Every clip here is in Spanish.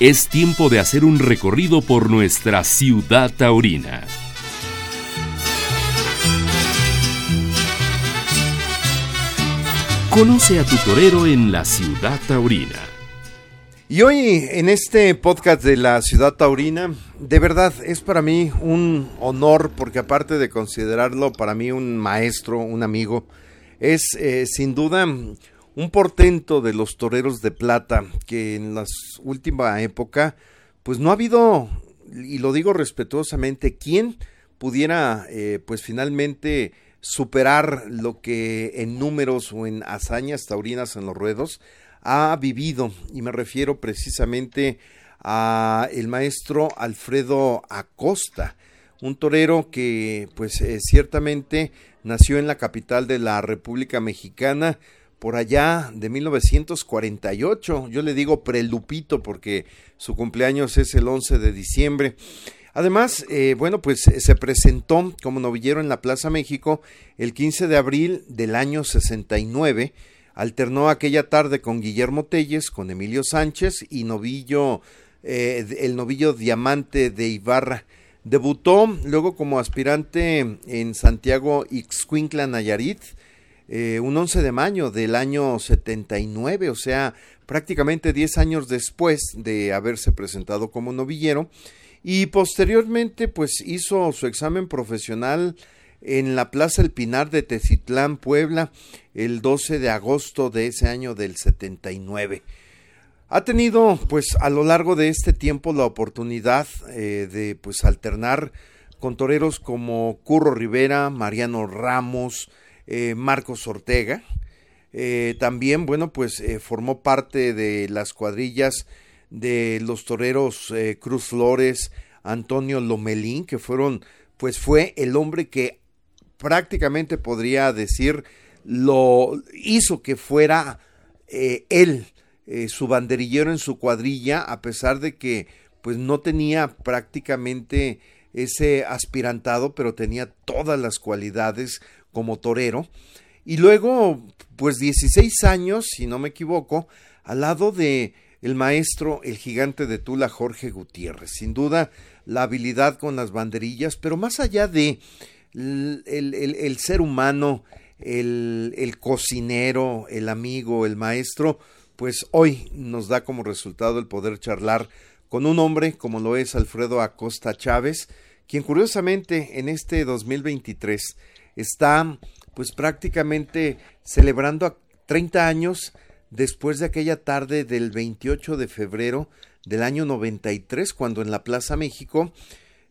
es tiempo de hacer un recorrido por nuestra ciudad taurina. Conoce a tu torero en la ciudad taurina. Y hoy en este podcast de la ciudad taurina, de verdad es para mí un honor, porque aparte de considerarlo para mí un maestro, un amigo, es eh, sin duda un portento de los toreros de plata que en la última época, pues no ha habido, y lo digo respetuosamente, quien pudiera eh, pues finalmente superar lo que en números o en hazañas taurinas en los ruedos ha vivido y me refiero precisamente a el maestro Alfredo Acosta, un torero que pues eh, ciertamente nació en la capital de la República Mexicana por allá de 1948. Yo le digo prelupito porque su cumpleaños es el 11 de diciembre. Además, eh, bueno, pues eh, se presentó como novillero en la Plaza México el 15 de abril del año 69. Alternó aquella tarde con Guillermo Telles, con Emilio Sánchez y novillo, eh, el novillo diamante de Ibarra. Debutó luego como aspirante en Santiago Ixcuintla Nayarit, un 11 de mayo del año 79, o sea, prácticamente 10 años después de haberse presentado como novillero y posteriormente pues hizo su examen profesional en la Plaza El Pinar de Tecitlán, Puebla, el 12 de agosto de ese año del 79. Ha tenido pues a lo largo de este tiempo la oportunidad eh, de pues alternar con toreros como Curro Rivera, Mariano Ramos, eh, Marcos Ortega. Eh, también, bueno, pues formó parte de las cuadrillas de los toreros eh, Cruz Flores, Antonio Lomelín, que fueron, pues fue el hombre que prácticamente podría decir lo hizo que fuera eh, él eh, su banderillero en su cuadrilla, a pesar de que pues no tenía prácticamente ese aspirantado, pero tenía todas las cualidades como torero. Y luego, pues 16 años, si no me equivoco, al lado de el maestro, el gigante de Tula, Jorge Gutiérrez. Sin duda, la habilidad con las banderillas, pero más allá de el, ser humano, el, el cocinero, el amigo, el maestro, pues hoy nos da como resultado el poder charlar con un hombre como lo es Alfredo Acosta Chávez, quien curiosamente en este 2023 está pues prácticamente celebrando 30 años después de aquella tarde del 28 de febrero del año 93, cuando en la Plaza México,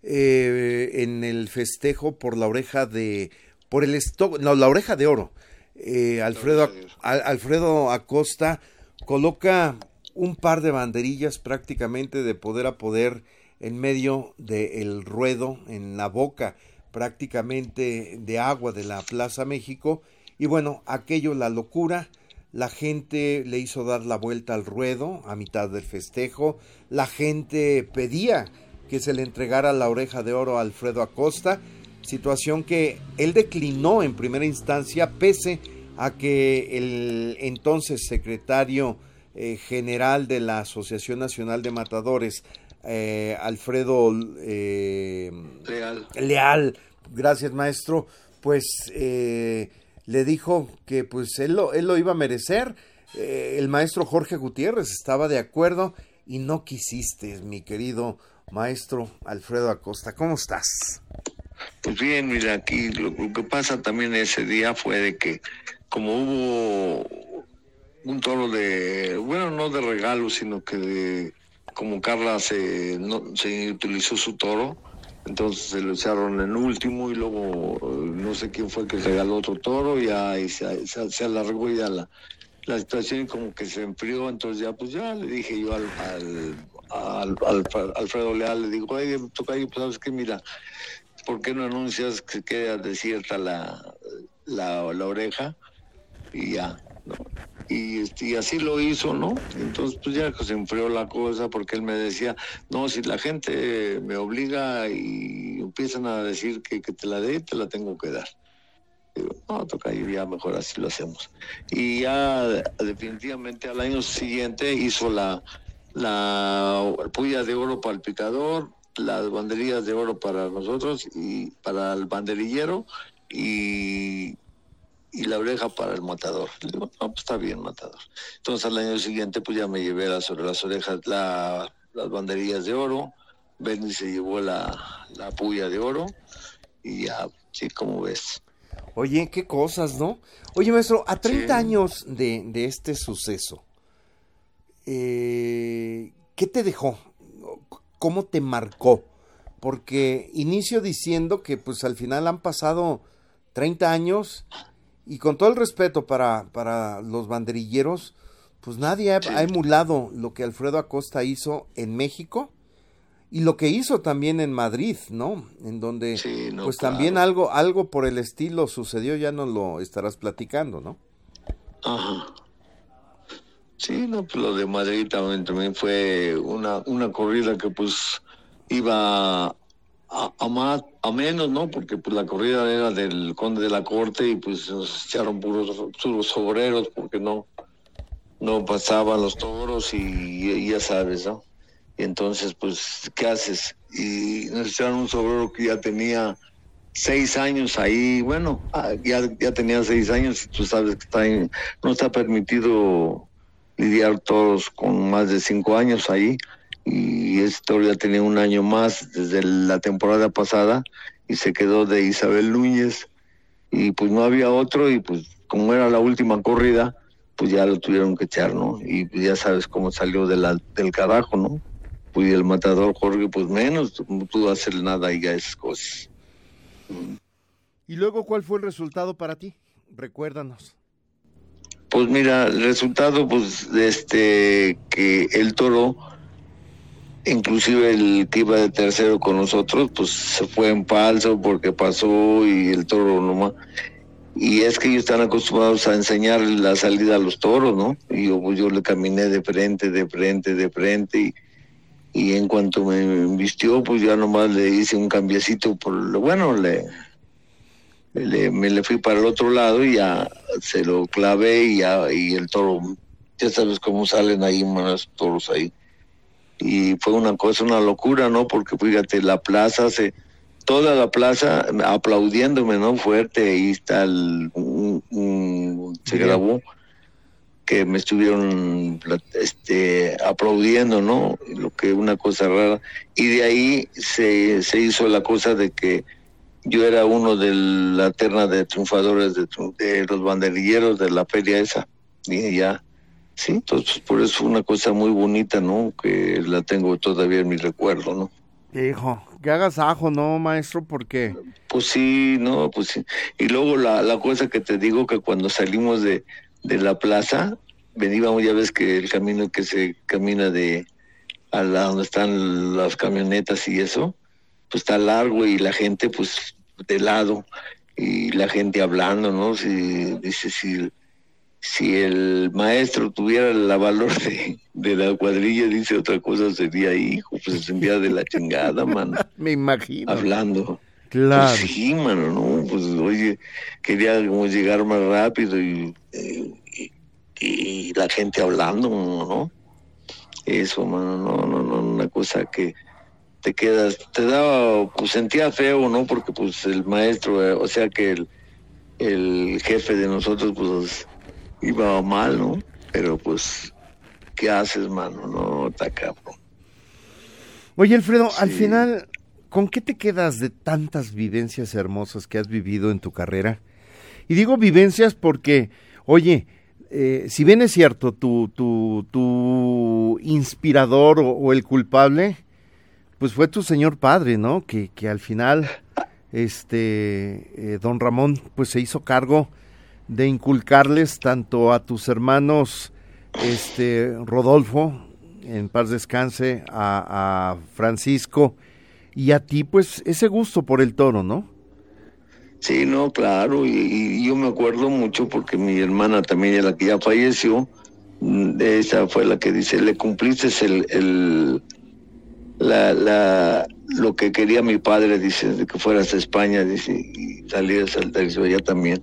eh, en el festejo por la oreja de, por el no, la oreja de oro, eh, Alfredo, Alfredo Acosta coloca un par de banderillas prácticamente de poder a poder en medio del ruedo, en la boca prácticamente de agua de la Plaza México, y bueno, aquello, la locura, la gente le hizo dar la vuelta al ruedo a mitad del festejo, la gente pedía que se le entregara la oreja de oro a Alfredo Acosta, situación que él declinó en primera instancia pese a que el entonces secretario eh, general de la Asociación Nacional de Matadores, eh, Alfredo eh, Leal. Leal, gracias maestro, pues le dijo que pues él lo, él lo iba a merecer. Eh, el maestro Jorge Gutiérrez estaba de acuerdo y no quisiste, mi querido maestro Alfredo Acosta. ¿Cómo estás? Pues bien, mira, aquí lo, que pasa también ese día fue de que como hubo un toro de, bueno, no de regalo, sino que de, como Carla se, no, se utilizó su toro, entonces se lo echaron en último y luego no sé quién fue que regaló otro toro y ahí se, se, alargó ya la, la situación como que se enfrió, entonces ya pues ya le dije yo al, al, al, Alfredo Leal, le digo, oye, toca ahí, pues sabes que mira, ¿por qué no anuncias que queda desierta la, la, la oreja? Y ya, ¿no? Este, y, así lo hizo, ¿no? Entonces, pues ya se enfrió la cosa porque él me decía, no, si la gente me obliga y empiezan a decir que, te la dé, te la tengo que dar. No, toca ir ya mejor así lo hacemos. Y ya definitivamente al año siguiente hizo la, la puya de oro para el picador, las banderillas de oro para nosotros y para el banderillero y, y la oreja para el matador. Le digo, no, pues está bien, matador. Entonces al año siguiente pues ya me llevé las, sobre las orejas la, las banderillas de oro, Benny se llevó la, la puya de oro y ya, sí, como ves. Oye, qué cosas, ¿no? Oye, maestro, a 30 años de, de, este suceso, eh, ¿qué te dejó? ¿Cómo te marcó? Porque inicio diciendo que pues al final han pasado 30 años y con todo el respeto para, para los banderilleros, pues nadie ha, sí. ha, emulado lo que Alfredo Acosta hizo en México y lo que hizo también en Madrid, ¿no? En donde sí, no, pues claro. también algo algo por el estilo sucedió, ya nos lo estarás platicando, ¿no? Ajá. Sí, no, pues lo de Madrid también, también fue una, una corrida que pues iba a, más, a menos, ¿no? Porque pues la corrida era del conde de la corte y pues nos echaron puros, puros obreros porque no, no pasaban los toros y, y ya sabes, ¿no? Y entonces, pues, ¿qué haces? Y nos echaron un sobrero que ya tenía seis años ahí, bueno, ah, ya, ya tenía seis años, tú sabes que está en, no está permitido lidiar todos con más de cinco años ahí, y toro ya tenía un año más desde la temporada pasada, y se quedó de Isabel Núñez, y pues no había otro, y pues como era la última corrida, pues ya lo tuvieron que echar, ¿no? Y pues ya sabes cómo salió de la, del carajo, ¿no? Pues el matador Jorge, pues menos, no pudo hacer nada y ya esas cosas. ¿Y luego cuál fue el resultado para ti? Recuérdanos. Pues mira, el resultado, pues, de este, que el toro, inclusive el que iba de tercero con nosotros, pues se fue en falso porque pasó y el toro nomás. Y es que ellos están acostumbrados a enseñar la salida a los toros, ¿no? Y yo, pues, yo le caminé de frente, de frente, de frente y y en cuanto me vistió, pues ya nomás le hice un cambiecito por lo bueno, le, le, me le fui para el otro lado y ya se lo clavé y ya y el toro, ya sabes cómo salen ahí más toros ahí. Y fue una cosa, una locura, ¿no? Porque fíjate, la plaza se, toda la plaza aplaudiéndome, ¿no? Fuerte, ahí está el, un, un, se grabó que me estuvieron este, aplaudiendo, ¿no? Lo que una cosa rara. Y de ahí se, se hizo la cosa de que yo era uno de la terna de triunfadores de, de los banderilleros de la feria esa. Y ya, sí, entonces por eso una cosa muy bonita, ¿no? Que la tengo todavía en mi recuerdo, ¿no? Hijo, que hagas ajo, ¿no, maestro? Porque... Pues sí, no, pues sí. Y luego la, la cosa que te digo que cuando salimos de, de la plaza, veníamos, ya ves que el camino que se camina de a la donde están las camionetas y eso, pues está largo y la gente pues de lado y la gente hablando, ¿no? Si, dice, si, si el maestro tuviera la valor de, de la cuadrilla, dice otra cosa, sería hijo, pues se sentía de la chingada, mano. Me imagino. Hablando. Claro. Pues sí, mano, ¿no? Pues oye, queríamos llegar más rápido y, y, y, la gente hablando, ¿no? Eso, mano, no, no, no, una cosa que te quedas, te daba, pues sentía feo, ¿no? Porque pues el maestro, eh, o sea que el, el jefe de nosotros, pues iba mal, ¿no? Pero pues, ¿qué haces, mano? No, está cabrón. Oye, Alfredo, sí. al final, ¿con qué te quedas de tantas vivencias hermosas que has vivido en tu carrera? Y digo vivencias porque, oye, eh, si bien es cierto, tu, tu, tu inspirador o, o, el culpable, pues fue tu señor padre, ¿no? Que, que al final, este, eh, don Ramón, pues se hizo cargo de inculcarles tanto a tus hermanos, este, Rodolfo, en paz descanse, a, Francisco, y a ti, pues, ese gusto por el toro, ¿no? Sí, no, claro, y, yo me acuerdo mucho porque mi hermana también, la que ya falleció, esa fue la que dice, le cumpliste el, el la, la, lo que quería mi padre, dice, de que fueras a España, dice, y salieras al tercio allá también.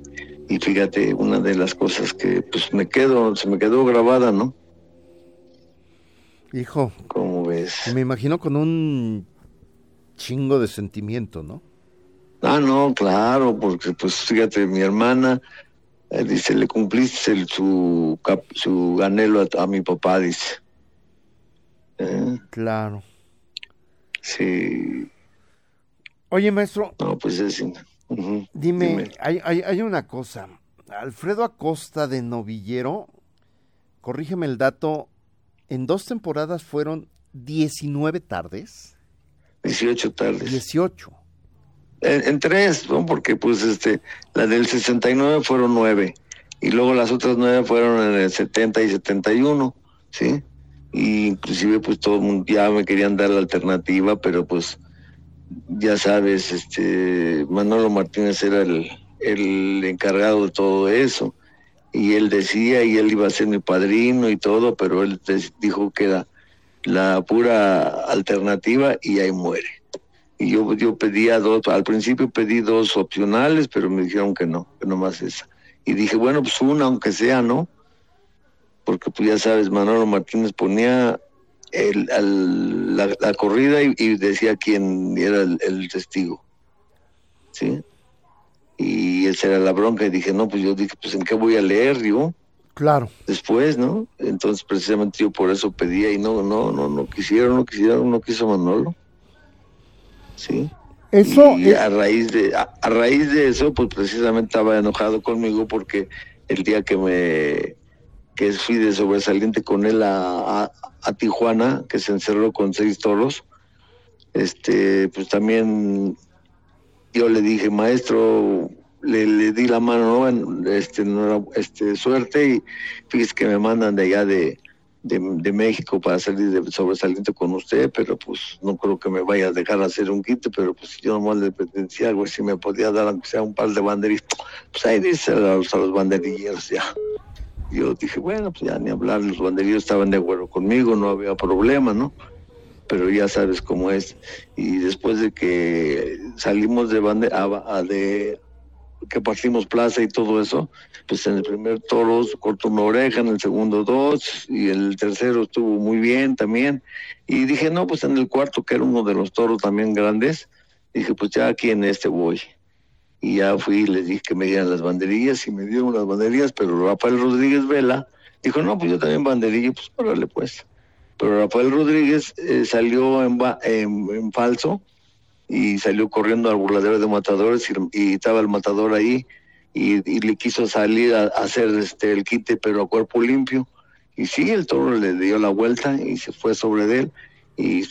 Y fíjate, una de las cosas que pues me quedo, se me quedó grabada, ¿no? Hijo. ¿Cómo ves? Me imagino con un chingo de sentimiento, ¿no? Ah, no, claro, porque pues fíjate, mi hermana eh, dice, le cumpliste el, su, su anhelo a, mi papá, dice. ¿Eh? Claro. Sí. Oye, maestro. No, pues es... dime, Hay, hay, hay una cosa. Alfredo Acosta de Novillero, corrígeme el dato, en dos temporadas fueron 19 tardes. 18 tardes. 18. En, tres, ¿no? Porque pues este, la del 69 fueron nueve y luego las otras nueve fueron en el 70 y 71, ¿sí? Y inclusive pues todo el mundo ya me querían dar la alternativa, pero pues ya sabes, este Manolo Martínez era el, el encargado de todo eso y él decía y él iba a ser mi padrino y todo, pero él dijo que era la pura alternativa y ahí muere. Y yo, yo pedía dos, al principio pedí dos opcionales, pero me dijeron que no, que nomás esa. Y dije, bueno, pues una, aunque sea, ¿no? Porque pues ya sabes, Manolo Martínez ponía el, la, corrida y, decía quién era el, testigo. ¿Sí? Y esa era la bronca. Y dije, no, pues yo dije, pues en qué voy a leer, yo. Claro. Después, ¿no? Entonces, precisamente yo por eso pedía y no, no, no, no quisieron, no quisieron, no quiso Manolo. ¿sí? Eso y a raíz de a, raíz de eso, pues precisamente estaba enojado conmigo porque el día que me que fui de sobresaliente con él a, a, Tijuana, que se encerró con seis toros, este, pues también yo le dije, maestro, le, di la mano, este, no este, suerte y fíjese que me mandan de allá de, de, México para salir de sobresaliente con usted, pero pues no creo que me vaya a dejar hacer un quite, pero pues yo nomás le pretendía algo, si me podía dar aunque sea un par de banderillas, pues ahí dice a los, a los banderilleros ya. Yo dije, bueno, pues ya ni hablar, los banderillos estaban de acuerdo conmigo, no había problema, ¿no? Pero ya sabes cómo es. Y después de que salimos de, bande a, de que partimos plaza y todo eso, pues en el primer toro cortó una oreja, en el segundo dos, y el tercero estuvo muy bien también. Y dije, no, pues en el cuarto, que era uno de los toros también grandes, dije, pues ya aquí en este voy. Y ya fui y les dije que me dieran las banderillas y me dieron las banderillas, pero Rafael Rodríguez Vela dijo, no, pues yo también banderilla, pues órale pues. Pero Rafael Rodríguez eh, salió en, falso y salió corriendo al burladero de matadores y, estaba el matador ahí y, le quiso salir a, hacer este el quite pero a cuerpo limpio y sí el toro le dio la vuelta y se fue sobre él y,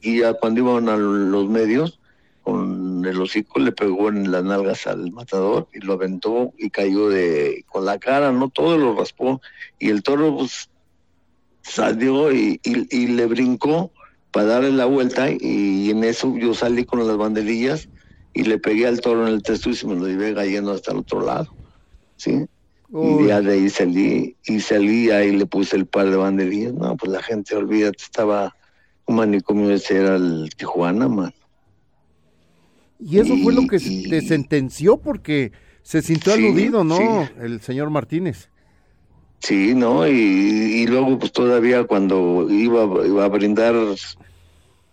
y, ya cuando iban a los medios con el hocico le pegó en las nalgas al matador y lo aventó y cayó de con la cara no todo lo raspó y el toro pues salió y, y le brincó para darle la vuelta y, en eso yo salí con las banderillas y le pegué al toro en el testo y se me lo llevé cayendo hasta el otro lado, ¿sí? Y ya de ahí salí, y salí ahí le puse el par de banderillas, no, pues la gente, olvídate, estaba un manicomio ese era el Tijuana, man. Y eso fue lo que te sentenció porque se sintió aludido, ¿no? El señor Martínez. Sí, ¿no? Y, luego pues todavía cuando iba, iba a brindar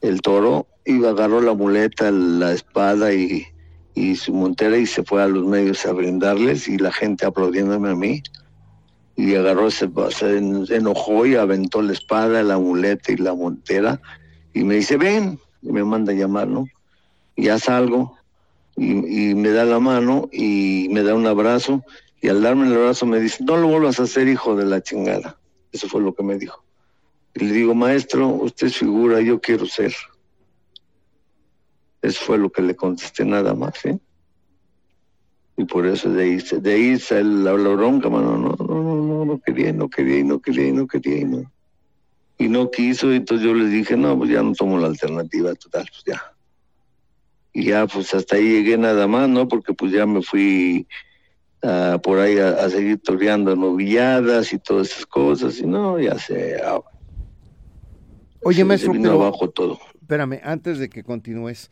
el toro, iba, agarró la muleta, la espada y, su montera y se fue a los medios a brindarles y la gente aplaudiéndome a mí. Y agarró, se, se enojó y aventó la espada, la muleta y la montera y me dice, ven, y me manda a llamar, ¿no? Ya salgo y, me da la mano y me da un abrazo y al darme el abrazo me dice, no lo vuelvas a hacer, hijo de la chingada. Eso fue lo que me dijo. Y le digo, maestro, usted es figura, yo quiero ser. Eso fue lo que le contesté nada más, ¿sí? Y por eso de ahí, de ahí sale la, bronca, mano, no, no, no, no, no quería, no quería, y no quería, y no quería, y no. Y no quiso, y entonces yo le dije, no, pues ya no tomo la alternativa, total, pues ya. Y ya, pues hasta ahí llegué nada más, ¿no? Porque pues ya me fui por ahí a, seguir toreando novilladas y todas esas cosas, y no, ya se... Ah, Oye, maestro, pero, abajo todo. Espérame, antes de que continúes,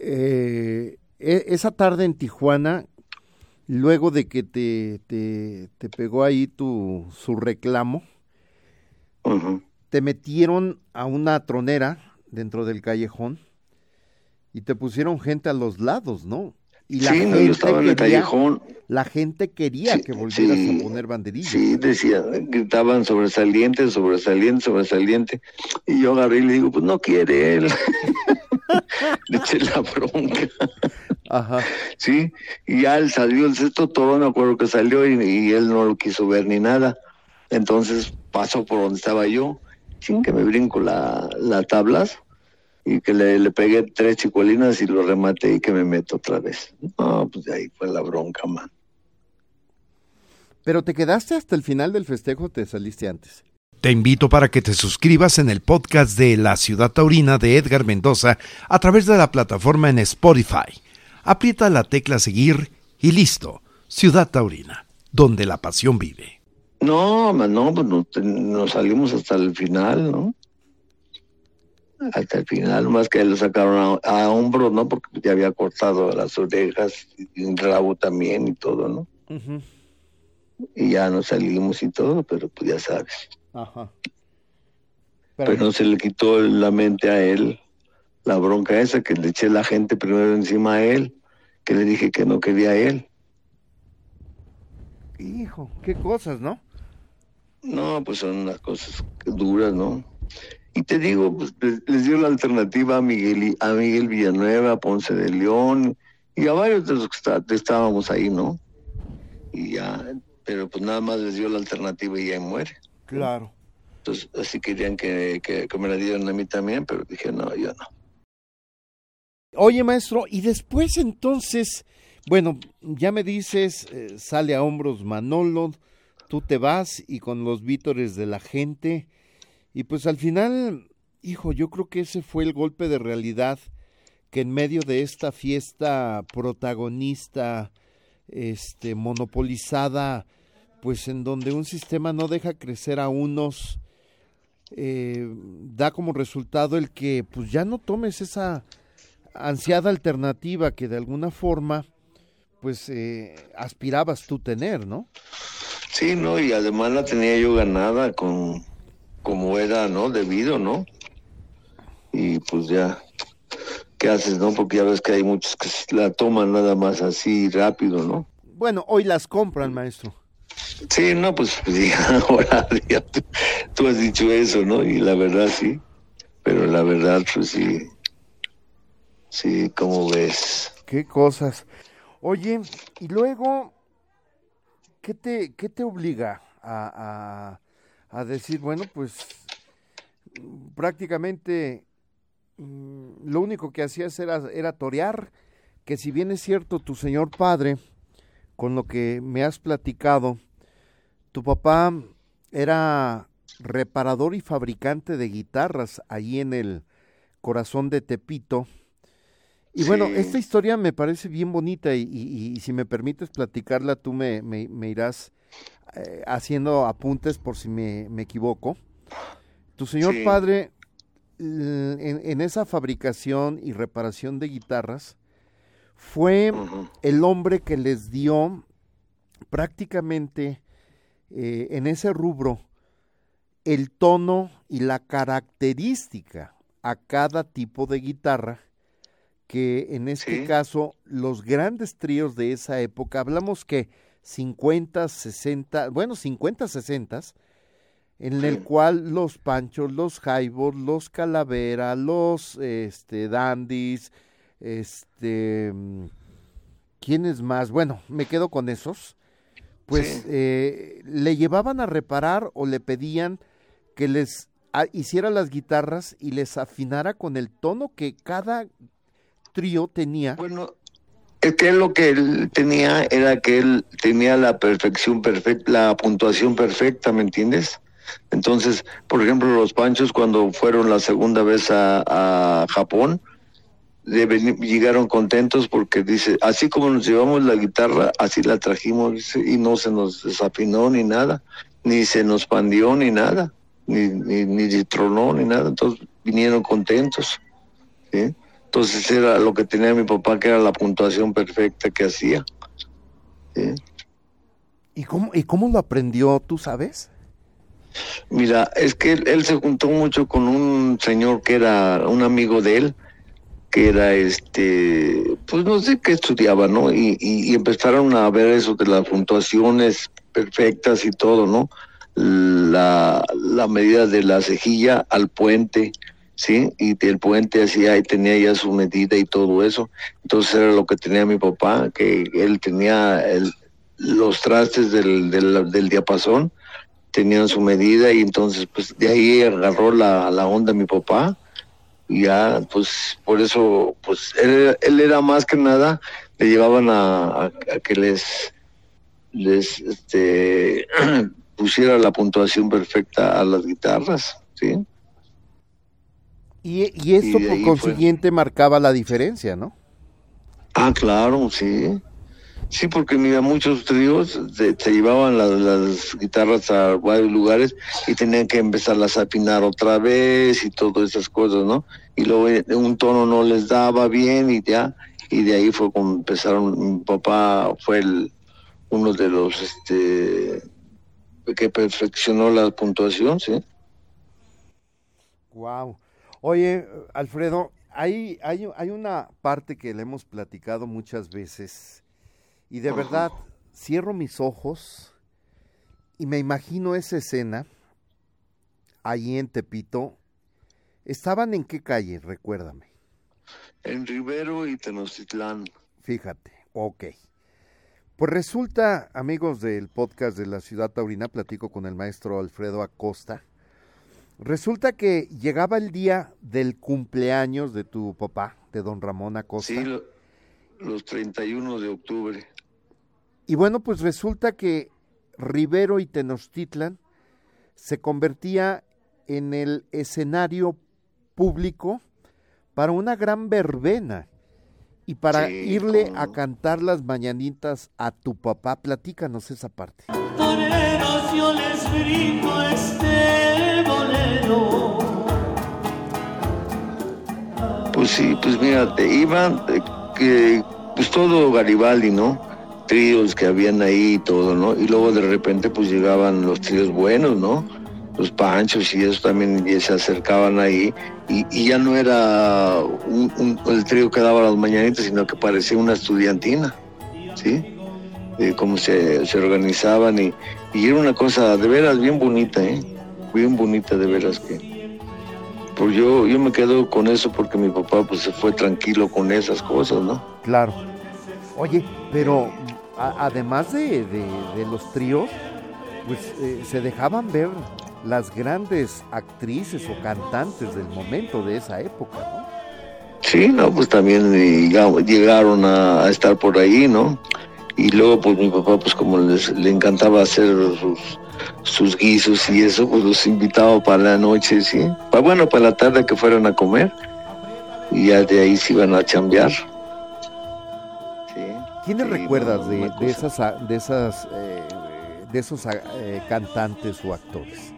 eh, e, esa tarde en Tijuana, luego de que te, te, pegó ahí tu, su reclamo, te metieron a una tronera dentro del callejón y te pusieron gente a los lados, ¿no? Y la sí, gente yo estaba en el callejón. La gente quería que volvieras a poner banderillas. Sí, decía, gritaban sobresaliente, sobresaliente, sobresaliente. Y yo agarré y le digo, pues no quiere él. le eché la bronca. Ajá. Sí, y ya él salió el sexto toro, me acuerdo que salió y, él no lo quiso ver ni nada. Entonces pasó por donde estaba yo, sin que me brinco las la tablas y que le, le, pegué tres chicuelinas y lo rematé y que me meto otra vez. No, pues de ahí fue la bronca, man. Pero te quedaste hasta el final del festejo, o te saliste antes. Te invito para que te suscribas en el podcast de La Ciudad Taurina de Edgar Mendoza a través de la plataforma en Spotify. Aprieta la tecla seguir y listo. Ciudad Taurina, donde la pasión vive. No, no, pues nos salimos hasta el final, ¿no? Hasta el final, más que lo sacaron a, hombros, ¿no? Porque ya había cortado las orejas, y un rabo también y todo, ¿no? Y ya nos salimos y todo, pero pues ya sabes. Ajá. Pero, no se le quitó la mente a él la bronca esa, que le eché la gente primero encima a él, que le dije que no quería a él. Hijo, qué cosas, ¿no? No, pues son unas cosas duras, ¿no? Y te digo, pues, les dio la alternativa a Miguel, a Miguel Villanueva, a Ponce de León y a varios de los que estábamos ahí, ¿no? Y ya, pero pues nada más les dio la alternativa y ya muere. Claro. Entonces, así querían que, que, me la dieran a mí también, pero dije, no, yo no. Oye, maestro, y después entonces, bueno, ya me dices, eh, sale a hombros Manolo, tú te vas y con los vítores de la gente y pues al final, hijo, yo creo que ese fue el golpe de realidad que en medio de esta fiesta protagonista, este, monopolizada, pues en donde un sistema no deja crecer a unos, eh, da como resultado el que pues ya no tomes esa ansiada alternativa que de alguna forma pues eh, aspirabas tú tener, ¿no? Sí, no, y además la tenía yo ganada con como era, ¿no? Debido, ¿no? Y pues ya, ¿qué haces, no? Porque ya ves que hay muchos que la toman nada más así rápido, ¿no? Bueno, hoy las compran, maestro. Sí, no, pues, ya, ahora ya, tú, has dicho eso, ¿no? Y la verdad sí, pero la verdad, pues sí, sí, ¿cómo ves? Qué cosas. Oye, y luego, ¿qué te, qué te obliga a a decir, bueno, pues prácticamente mm, lo único que hacías era, era torear, que si bien es cierto tu señor padre, con lo que me has platicado, tu papá era reparador y fabricante de guitarras allí en el corazón de Tepito. Y bueno, esta historia me parece bien bonita y, si me permites platicarla, tú me, me irás eh, haciendo apuntes por si me, equivoco. Tu señor padre, en, esa fabricación y reparación de guitarras, fue el hombre que les dio prácticamente eh, en ese rubro el tono y la característica a cada tipo de guitarra que en este caso los grandes tríos de esa época, hablamos que 50, 60, bueno, 50, 60, en el cual los Panchos, los Jaibos, los Calavera, los este, Dandis, este, ¿quiénes más? Bueno, me quedo con esos. Pues eh, le llevaban a reparar o le pedían que les hiciera las guitarras y les afinara con el tono que cada trío tenía. Bueno, es que lo que él tenía era que él tenía la perfección perfecta, la puntuación perfecta, ¿me entiendes? Entonces, por ejemplo, los Panchos cuando fueron la segunda vez a, Japón, llegaron contentos porque dice, así como nos llevamos la guitarra, así la trajimos y no se nos desafinó ni nada, ni se nos pandió ni nada, ni, ni, ni tronó ni nada, entonces vinieron contentos. ¿sí? Entonces era lo que tenía mi papá, que era la puntuación perfecta que hacía. ¿Y, cómo, ¿Y cómo lo aprendió, tú sabes? Mira, es que él, se juntó mucho con un señor que era un amigo de él, que era este, pues no sé qué estudiaba, ¿no? Y, y, empezaron a ver eso de las puntuaciones perfectas y todo, ¿no? La, la medida de la cejilla al puente, ¿sí? Y del puente hacía y tenía ya su medida y todo eso. Entonces era lo que tenía mi papá, que él tenía el, los trastes del, del, del diapasón tenían su medida y entonces pues de ahí agarró la, la onda mi papá y ya pues por eso pues él, él era más que nada le llevaban a, a, que les les este pusiera la puntuación perfecta a las guitarras sí y, y esto por consiguiente marcaba la diferencia no ah claro sí Sí, porque mira, muchos tríos se, llevaban las, guitarras a varios lugares y tenían que empezarlas a afinar otra vez y todas esas cosas, ¿no? Y luego eh, un tono no les daba bien y ya, y de ahí fue como empezaron, mi papá fue el, uno de los este que perfeccionó la puntuación, ¿sí? Wow. Oye, Alfredo, hay, hay, hay una parte que le hemos platicado muchas veces y de verdad, cierro mis ojos y me imagino esa escena ahí en Tepito. ¿Estaban en qué calle? Recuérdame. En Rivero y Tenochtitlán. Fíjate, ok. Pues resulta, amigos del podcast de la Ciudad Taurina, platico con el maestro Alfredo Acosta. Resulta que llegaba el día del cumpleaños de tu papá, de don Ramón Acosta. Sí, los 31 de octubre. Y bueno, pues resulta que Rivero y Tenochtitlan se convertía en el escenario público para una gran verbena y para irle a cantar las mañanitas a tu papá. Platícanos esa parte. Pues sí, pues mira, te iban, eh, que, pues todo Garibaldi, ¿no? tríos que habían ahí y todo, ¿no? Y luego de repente pues llegaban los tríos buenos, ¿no? Los panchos y eso también se acercaban ahí y, ya no era un, el trío que daba las mañanitas, sino que parecía una estudiantina, ¿sí? De cómo se, se organizaban y, y, era una cosa de veras bien bonita, ¿eh? Bien bonita de veras que... Pues yo, yo me quedo con eso porque mi papá pues se fue tranquilo con esas cosas, ¿no? Claro. Oye, pero además de, los tríos, pues eh, se dejaban ver las grandes actrices o cantantes del momento de esa época, ¿no? Sí, no, pues también llegaron a, estar por ahí, ¿no? Y luego, pues mi papá, pues como les, le encantaba hacer sus, sus guisos y eso, pues los invitaba para la noche, ¿sí? Para, bueno, para la tarde que fueran a comer y ya de ahí se iban a chambear. ¿Quiénes recuerdas de, esas, de, esas, eh, de esos eh, cantantes o actores?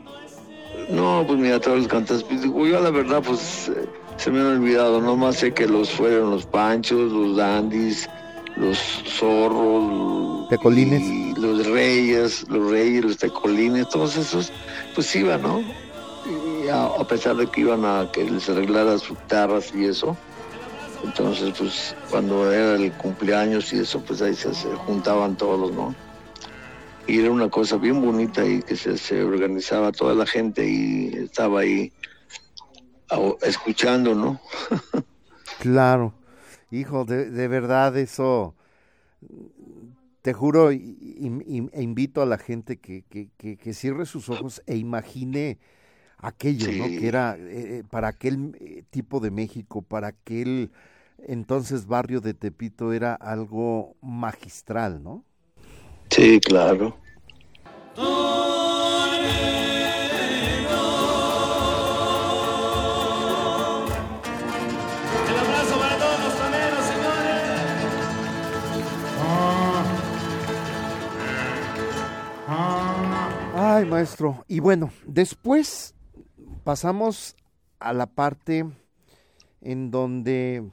No, pues mira, todos los cantantes, pues, yo la verdad, pues eh, se me han olvidado, nomás sé que los fueron los Panchos, los Dandis, los Zorros, Tecolines, los Reyes, los Reyes, los Tecolines, todos esos, pues iban, ¿no? Y a, a pesar de que iban a que les arreglara sus guitarras y eso, entonces, pues cuando era el cumpleaños y eso, pues ahí se, juntaban todos, ¿no? Y era una cosa bien bonita y que se, organizaba toda la gente y estaba ahí escuchando, ¿no? claro. Hijo, de, verdad eso, te juro e invito a la gente que, que, que cierre sus ojos e imagine aquello, ¿no? Que era eh, para aquel eh, tipo de México, para aquel entonces barrio de Tepito era algo magistral, ¿no? Sí, claro. Ay, maestro. Y bueno, después pasamos a la parte en donde,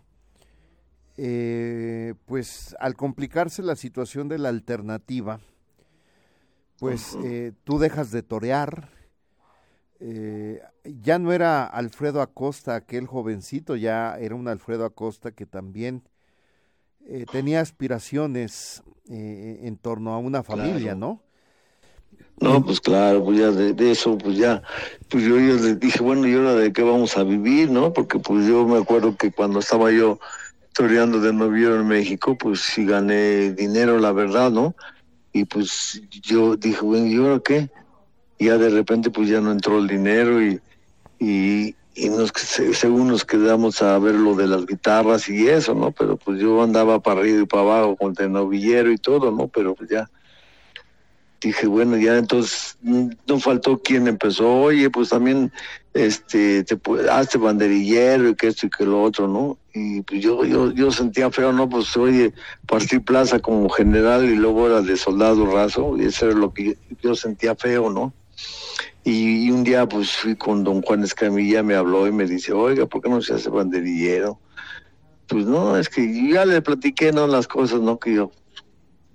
eh, pues al complicarse la situación de la alternativa, pues eh, tú dejas de torear eh, ya no era Alfredo Acosta aquel jovencito, ya era un Alfredo Acosta que también tenía aspiraciones en torno a una familia, ¿no? No, pues claro, pues ya de, eso, pues ya, pues yo, yo les dije, bueno, ¿y ahora de qué vamos a vivir, no? Porque pues yo me acuerdo que cuando estaba yo toreando de novio en México, pues sí gané dinero, la verdad, ¿no? Y pues yo dije, bueno, ¿y ahora qué? Y ya de repente pues ya no entró el dinero y, y, y nos, según nos quedamos a ver lo de las guitarras y eso, ¿no? Pero pues yo andaba para arriba y para abajo con el novillero y todo, ¿no? Pero pues ya dije, bueno, ya entonces mm, no faltó quien empezó, oye, pues también este te hazte banderillero y que esto y que lo otro, ¿no? Y pues yo yo yo sentía feo, no, pues oye, partí plaza como general y luego era de soldado raso, y eso era lo que yo sentía feo, ¿no? Y, un día pues fui con don Juan Escamilla, me habló y me dice, oiga, ¿por qué no se hace banderillero? Pues no, es que ya le platiqué, ¿no? Las cosas, ¿no? Que yo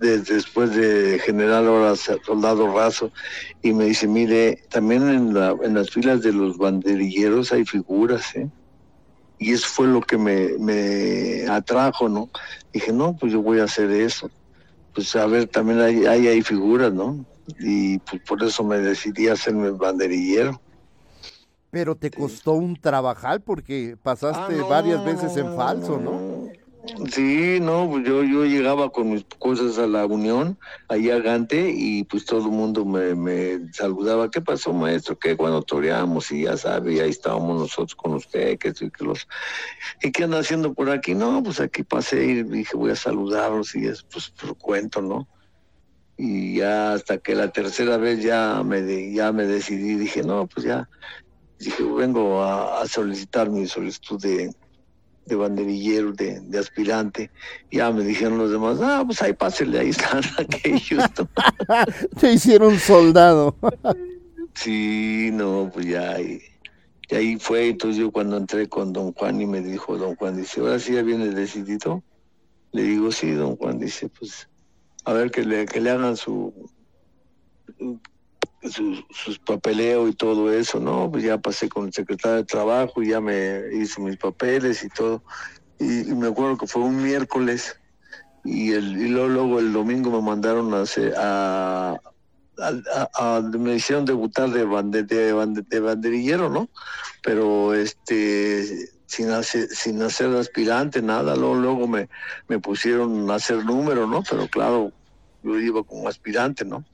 después de general ahora soldado raso y me dice mire también en, la, en las filas de los banderilleros hay figuras ¿eh? y eso fue lo que me, me atrajo no dije no pues yo voy a hacer eso. Pues a ver también hay hay, hay figuras no y pues por eso me decidí a hacerme banderillero pero te costó un trabajal porque pasaste ah, varias veces en falso, ¿no? Sí, no, pues yo, yo llegaba con mis cosas a la Unión, allá a Gante, y pues todo el mundo me, me saludaba. ¿Qué pasó, maestro? ¿Qué cuando toreamos? Y ya sabe, ahí estábamos nosotros con peques y que los... ¿Y qué anda haciendo por aquí? No, pues aquí pasé y dije, voy a saludarlos y es pues cuento, ¿no? Y ya hasta que la tercera vez ya me, ya me decidí, dije, no, pues ya, dije, vengo a solicitar mi solicitud de de banderillero, de, de, aspirante. Ya me dijeron los demás, ah, pues ahí pásenle, ahí están aquellos. Te hicieron soldado. sí, no, pues ya, y, ahí fue. Entonces yo cuando entré con don Juan y me dijo, don Juan, dice, ahora sí ya viene decidido. Le digo, sí, don Juan, dice, pues, a ver que le, que le hagan su sus, sus papeleo y todo eso, ¿no? Pues ya pasé con el secretario de trabajo y ya me hice mis papeles y todo. Y, me acuerdo que fue un miércoles y, el, y luego, el domingo me mandaron a, a, a, me hicieron debutar de, de, de, banderillero, ¿no? Pero este sin hacer, sin hacer aspirante, nada, luego, luego me, me pusieron a hacer número, ¿no? Pero claro, yo iba como aspirante, ¿no?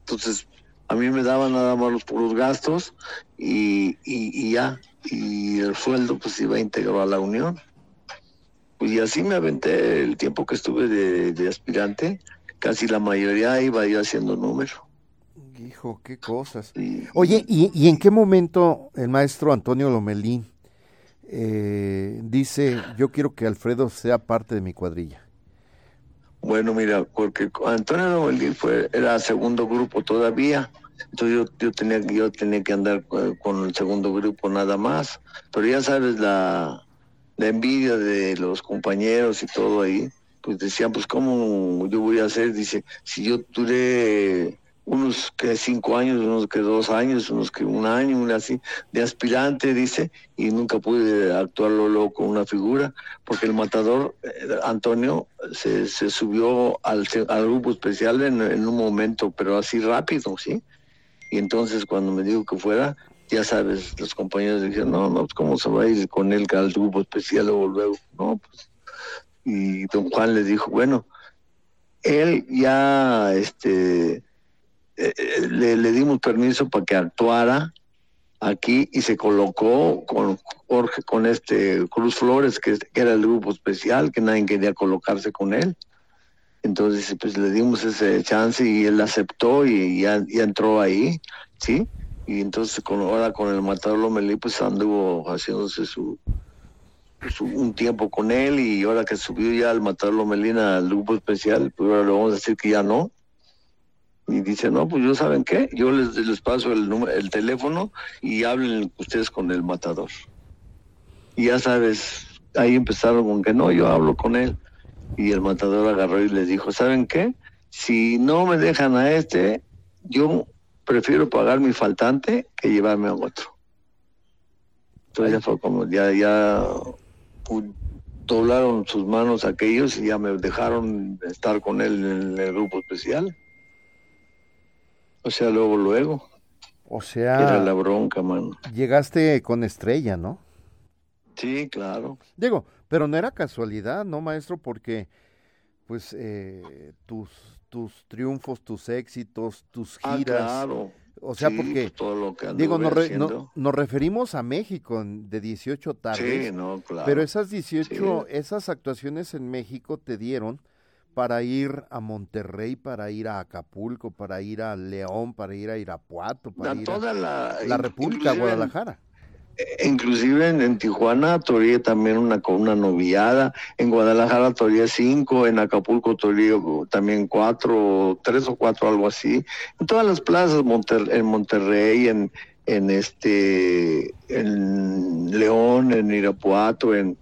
Entonces, a mí me daban nada más los puros gastos y, y, ya, y el sueldo pues iba íntegro a la unión. Y así me aventé el tiempo que estuve de, aspirante, casi la mayoría iba yo haciendo número. Hijo, qué cosas. Oye, ¿y, ¿y, en qué momento el maestro Antonio Lomelín eh, dice, yo quiero que Alfredo sea parte de mi cuadrilla? Bueno, mira, porque Antonio Lomelín fue, era segundo grupo todavía, entonces yo, yo tenía yo tenía que andar con el segundo grupo nada más, pero ya sabes la, la envidia de los compañeros y todo ahí, pues decían, pues cómo yo voy a hacer, dice, si yo duré unos que cinco años, unos que dos años, unos que un año, una así, de aspirante, dice, y nunca pude actuarlo luego con una figura, porque el matador, eh, Antonio, se, se subió al, al grupo especial en, en, un momento, pero así rápido, ¿sí? Y entonces cuando me dijo que fuera, ya sabes, los compañeros dijeron, no, no, pues cómo se va a ir con él al grupo especial luego, luego, no, pues. Y don Juan le dijo, bueno, él ya, este, eh, eh, le, dimos permiso para que actuara aquí y se colocó con Jorge, con este Cruz Flores, que, era el grupo especial, que nadie quería colocarse con él. Entonces, pues le dimos ese chance y él aceptó y ya, entró ahí, ¿sí? Y entonces ahora con el Matador Lomelí, pues anduvo haciéndose su, un tiempo con él y ahora que subió ya el Matador Lomelina al grupo especial, pues ahora le vamos a decir que ya no, y dice, no, pues yo saben qué, yo les, les paso el, el teléfono y hablen ustedes con el matador. Y ya sabes, ahí empezaron con que no, yo hablo con él. Y el matador agarró y les dijo, ¿saben qué? Si no me dejan a este, yo prefiero pagar mi faltante que llevarme a otro. Entonces ya fue como, ya, ya doblaron sus manos aquellos y ya me dejaron estar con él en el grupo especial. O sea, luego, luego. O sea. Era la bronca, mano. Llegaste con estrella, ¿no? Sí, claro. Digo, pero no era casualidad, ¿no, maestro? Porque, pues, eh, tus, tus triunfos, tus éxitos, tus ah, giras. claro. O sea, porque, pues, todo lo que digo, nos, nos, referimos a México de 18 tardes. Sí, no, claro. Pero esas 18, esas actuaciones en México te dieron para ir a Monterrey, para ir a Acapulco, para ir a León, para ir a Irapuato, para ir a la, la República, Guadalajara. Eh, inclusive en, Tijuana toreé también una con una noviada, en Guadalajara toreé cinco, en Acapulco toreé también cuatro, tres o cuatro, algo así. En todas las plazas, en Monterrey, en, en este, en León, en Irapuato, en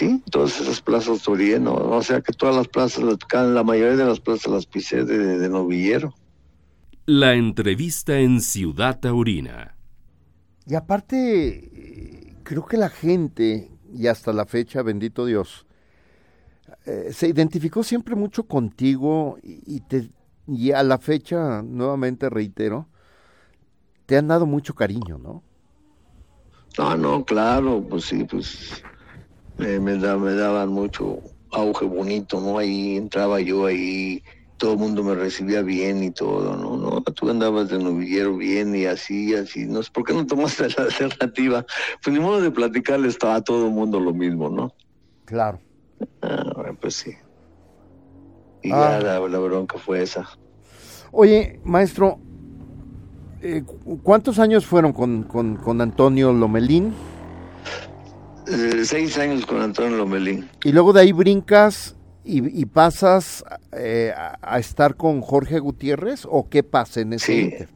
sí, todas esas plazas toreé, ¿no? O sea que todas las plazas, la mayoría de las plazas las pisé de, de novillero. La entrevista en Ciudad Taurina. Y aparte, creo que la gente, y hasta la fecha, bendito Dios, eh, se identificó siempre mucho contigo y, te, y a la fecha, nuevamente reitero, te han dado mucho cariño, ¿no? No, no, claro, pues sí, pues me, me daban mucho auge bonito, ¿no? Ahí entraba yo ahí todo el mundo me recibía bien y todo, ¿no? No, tú andabas de novillero bien y así, así, no sé, ¿por qué no tomaste la alternativa? Pues ni modo de platicarle estaba a todo el mundo lo mismo, ¿no? Claro. Ah, pues sí. Y ya ah. la, bronca fue esa. Oye, maestro, eh, ¿cuántos años fueron con, con, Antonio Lomelín? Eh, seis años con Antonio Lomelín. Y luego de ahí brincas y, pasas eh, a, estar con Jorge Gutiérrez o qué pasa en ese sí,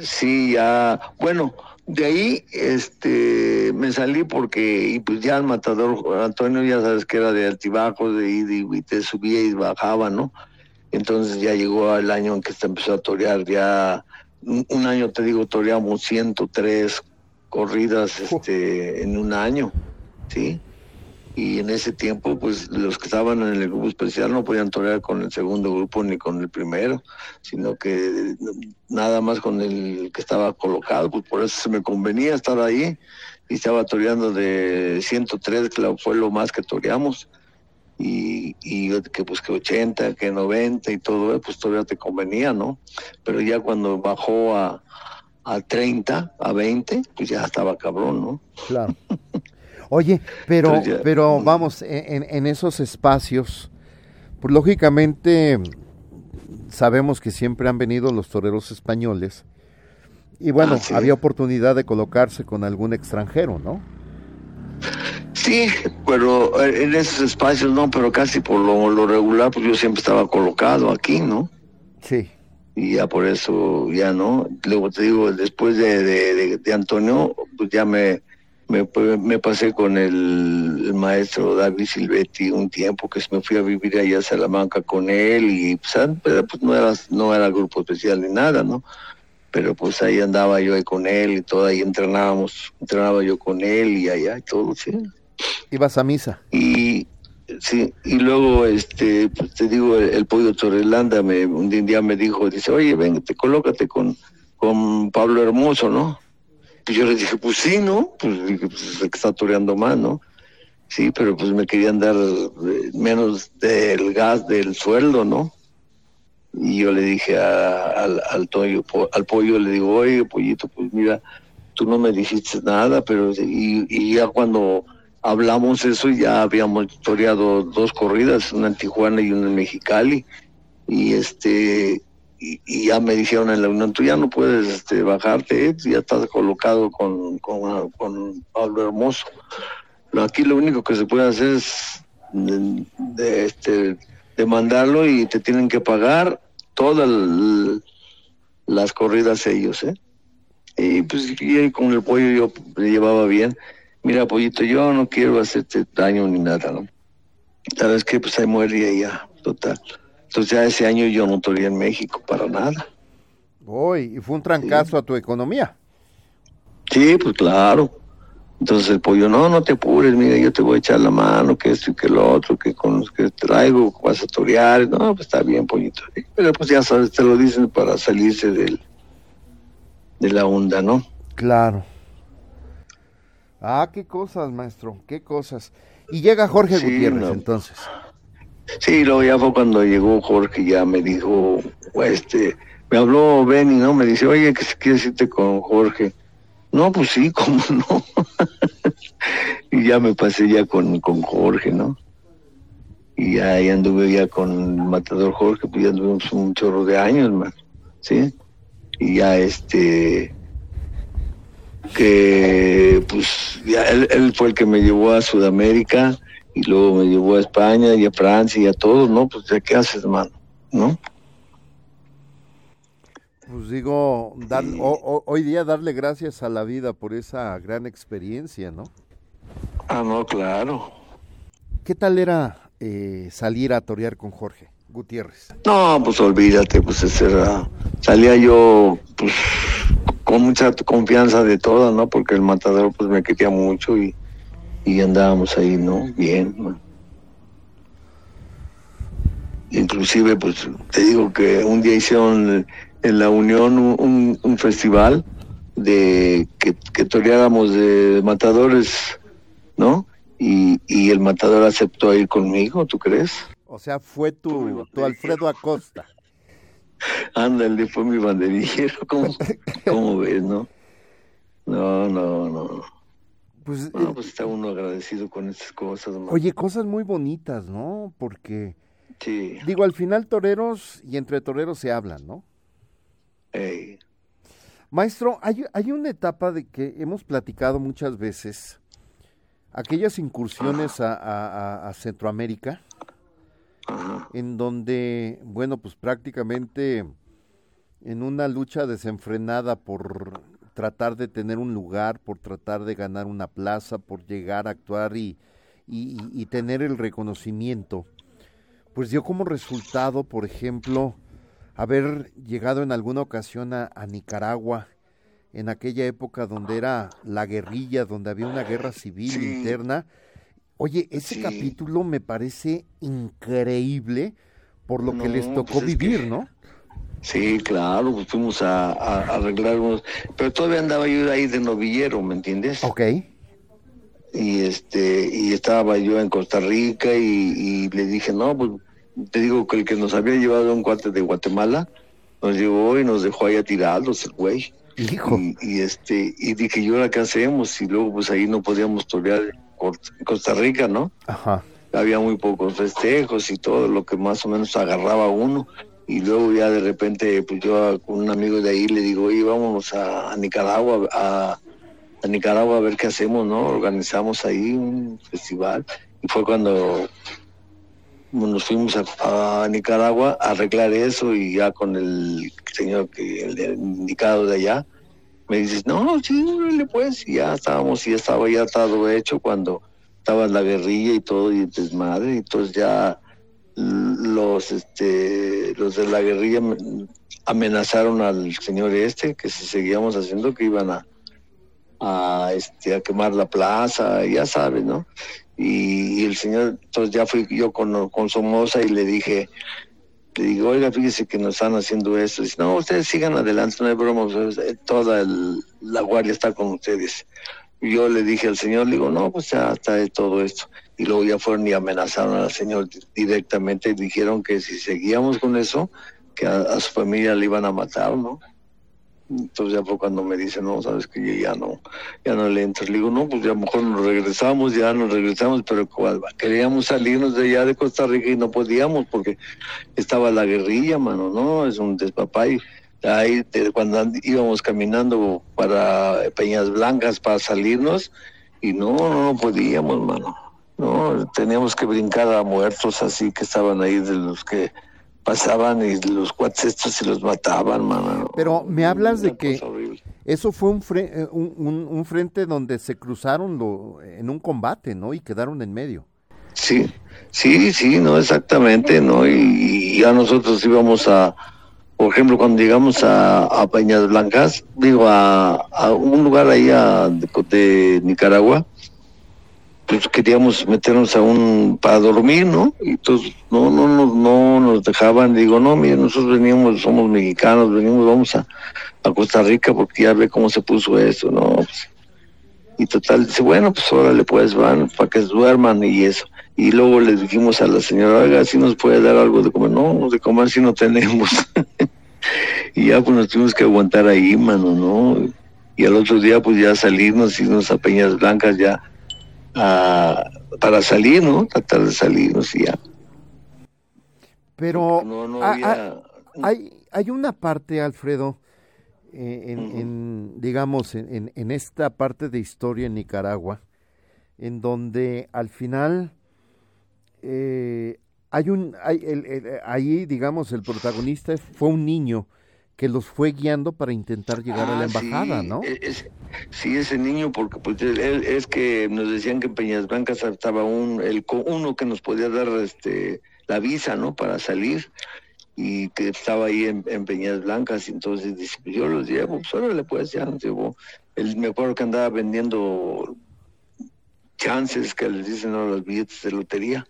Sí, ya, bueno, de ahí este me salí porque y pues ya el matador Antonio ya sabes que era de altibajos, de y, te subía y bajaba, ¿no? Entonces ya llegó el año en que se empezó a torear, ya un, año te digo, toreamos 103 corridas este, en un año, ¿sí? y en ese tiempo pues los que estaban en el grupo especial no podían torear con el segundo grupo ni con el primero, sino que nada más con el que estaba colocado, pues por eso se me convenía estar ahí y estaba toreando de 103, que fue lo más que toreamos. Y, y que pues que 80, que 90 y todo, pues todavía te convenía, ¿no? Pero ya cuando bajó a, a 30, a 20, pues ya estaba cabrón, ¿no? Claro. Oye, pero, pero vamos, en, en, esos espacios, pues lógicamente sabemos que siempre han venido los toreros españoles y bueno, ah, había oportunidad de colocarse con algún extranjero, ¿no? Sí, pero eh, en esos espacios no, pero casi por lo, regular, pues yo siempre estaba colocado aquí, ¿no? Sí. Y ya por eso, ya no. Luego te digo, después de, de Antonio, pues ya me, me, me pasé con el, maestro David Silvetti un tiempo que me fui a vivir allá a Salamanca con él y pues, ah, pues, no era no era grupo especial ni nada, ¿no? Pero pues ahí andaba yo ahí con él y todo, ahí entrenábamos, entrenaba yo con él y allá y todo, sí. ¿Ibas a misa? Y sí, y luego este, pues, te digo, el, pollo Torrelanda me, un día me dijo, dice, oye, ven, te colócate con, con Pablo Hermoso, ¿no? Y yo le dije, pues sí, ¿no? Pues pues está toreando más, ¿no? Sí, pero pues me querían dar eh, menos del gas del sueldo, ¿no? Y yo le dije al, al, al pollo, le digo, oye, pollito, pues mira, tú no me dijiste nada, pero y, y ya cuando hablamos eso ya habíamos toreado dos corridas, una en Tijuana y una en Mexicali, y este y, ya me dijeron en la unión, tú ya no puedes este, bajarte, ya estás colocado con, con, Pablo Hermoso. Aquí lo único que se puede hacer es de, este, demandarlo y te tienen que pagar todas las corridas ellos, ¿eh? Y pues y con el pollo yo le llevaba bien. Mira, pollito, yo no quiero hacerte daño ni nada, ¿no? Sabes que pues ahí muere ya, total. Entonces ya ese año yo no toreé en México para nada. Uy, y fue un trancazo a tu economía. Sí, pues claro. Entonces el pollo, no, no te apures, mira, yo te voy a echar la mano, que esto y que lo otro, que con los que traigo vas a torear. No, pues está bien, pollito. Pero pues ya sabes, te lo dicen para salirse del, de la onda, ¿no? Claro. Ah, qué cosas, maestro, qué cosas. Y llega Jorge Sí, Gutiérrez, no. entonces. Sí, luego ya fue cuando llegó Jorge, ya me dijo, este, me habló Benny, ¿no? Me dice, oye, si quieres irte con Jorge. No, pues sí, cómo no. y ya me pasé ya con, con Jorge, ¿no? Y ya, anduve ya con el matador Jorge, pues ya anduvimos un chorro de años, man, ¿sí? Y ya este, que pues ya él, él fue el que me llevó a Sudamérica y luego me llevó a España y a Francia y a todos, ¿no? Pues ¿de qué haces, mano? ¿No? Pues digo, dar- Sí. o- o- hoy día darle gracias a la vida por esa gran experiencia, ¿no? Ah, no, claro. ¿Qué tal era eh, salir a torear con Jorge Gutiérrez? No, pues olvídate, pues ese era, salía yo pues con mucha confianza de todas, ¿no? Porque el matador pues me quería mucho y, y andábamos ahí, ¿no? Bien, ¿no? Inclusive, pues te digo que un día hicieron en la Unión un, un- un festival de que, que toreáramos de matadores, ¿no? Y, y el matador aceptó ir conmigo, ¿tú crees? O sea, fue tu, tu Alfredo Acosta. Ándale, fue mi banderillero. ¿Cómo, cómo ves, no? No, no, no. Pues, eh, pues está uno agradecido con estas cosas, oye, cosas muy bonitas, ¿no? Porque, Sí, digo, al final toreros y entre toreros se hablan, ¿no? ey, Maestro, hay, hay una etapa de que hemos platicado muchas veces, aquellas incursiones a, a- Centroamérica, en donde, bueno, pues prácticamente en una lucha desenfrenada por tratar de tener un lugar, por tratar de ganar una plaza, por llegar a actuar y, y- tener el reconocimiento, pues dio como resultado, por ejemplo, haber llegado en alguna ocasión a, a Nicaragua, en aquella época donde era la guerrilla, donde había una guerra civil Sí. interna. Oye, ese Sí. capítulo me parece increíble por lo que les tocó pues es que- vivir, ¿no? Sí, claro, pues fuimos a, a, a arreglar unos, pero todavía andaba yo ahí de novillero, ¿me entiendes? Ok. y este y estaba yo en Costa Rica y, y le dije no pues te digo que el que nos había llevado un cuate de Guatemala nos llevó y nos dejó ahí tirados el güey Hijo. y, y, este y dije yo ahora qué hacemos y luego pues ahí no podíamos torear en Costa Rica no Ajá. había muy pocos festejos y todo lo que más o menos agarraba uno y luego ya de repente pues yo con un amigo de ahí le digo oye vámonos a, Nicaragua a, Nicaragua a ver qué hacemos no organizamos ahí un festival y fue cuando nos fuimos a, Nicaragua a arreglar eso y ya con el señor que el, indicado de allá me dices no sí órale, pues y ya estábamos y ya estaba ya todo hecho cuando estaba la guerrilla y todo y desmadre y entonces ya los este los de la guerrilla me- amenazaron al señor este que si seguíamos haciendo que iban a a este a quemar la plaza ya sabes no y, el señor entonces ya fui yo con, con Somoza y le dije le digo, oiga, fíjese que nos están haciendo esto. Dice, no, ustedes sigan adelante, no hay broma, toda el- la guardia está con ustedes. Y yo le dije al señor, le digo, no, pues ya está de todo esto. Y luego ya fueron y amenazaron al señor di- directamente y dijeron que si seguíamos con eso, que a, a su familia le iban a matar, ¿no? Entonces ya fue cuando me dice, no, sabes que ya no, ya no le entro. Le digo, no, pues ya mejor nos regresamos, ya nos regresamos, pero queríamos salirnos de allá de Costa Rica y no podíamos porque estaba la guerrilla, mano, ¿no? Es un despapay. Ahí cuando and- íbamos caminando para Peñas Blancas para salirnos y no, no, no podíamos, mano. No, teníamos que brincar a muertos así que estaban ahí de los que pasaban y los cuates estos y los mataban, mano. Pero me hablas de que eso fue un, fre- eh, un, un- un frente donde se cruzaron lo- en un combate, ¿no? Y quedaron en medio. Sí, sí, sí, no, exactamente, ¿no? Y, y ya nosotros íbamos a, por ejemplo, cuando llegamos a, a Peñas Blancas, digo, a, a un lugar ahí a- de, de Nicaragua, pues queríamos meternos a un para dormir, ¿no? Y entonces no, no, no, no nos dejaban. Digo, no, mire, nosotros veníamos, somos mexicanos, venimos, vamos a, a Costa Rica porque ya ve cómo se puso eso, ¿no? Pues, y total, dice, bueno, pues órale, pues van para que duerman y eso. Y luego les dijimos a la señora, oiga, si nos puede dar algo de comer. No, de comer si no tenemos. y ya pues nos tuvimos que aguantar ahí, mano, ¿no? Y al otro día pues ya salirnos, irnos a Peñas Blancas ya a- para salir, ¿no? Tratar de salirnos y ya. Pero No, no había... hay, hay una parte, Alfredo, eh, en, digamos, en, en- en esta parte de historia en Nicaragua, en donde al final eh, hay un, hay el- el- ahí, digamos, el protagonista fue un niño que los fue guiando para intentar llegar a la Ah, embajada, sí, ¿no? e- es- sí, ese niño, porque pues él, es que nos decían que en Peñas Blancas estaba un, el, uno que nos podía dar este la visa, ¿no? Para salir y que estaba ahí en, en Peñas Blancas, y entonces dice, pues, yo los llevo, pues órale, pues ya nos llevó. Él, me acuerdo que andaba vendiendo chances, que les dicen, ¿no? Los billetes de lotería,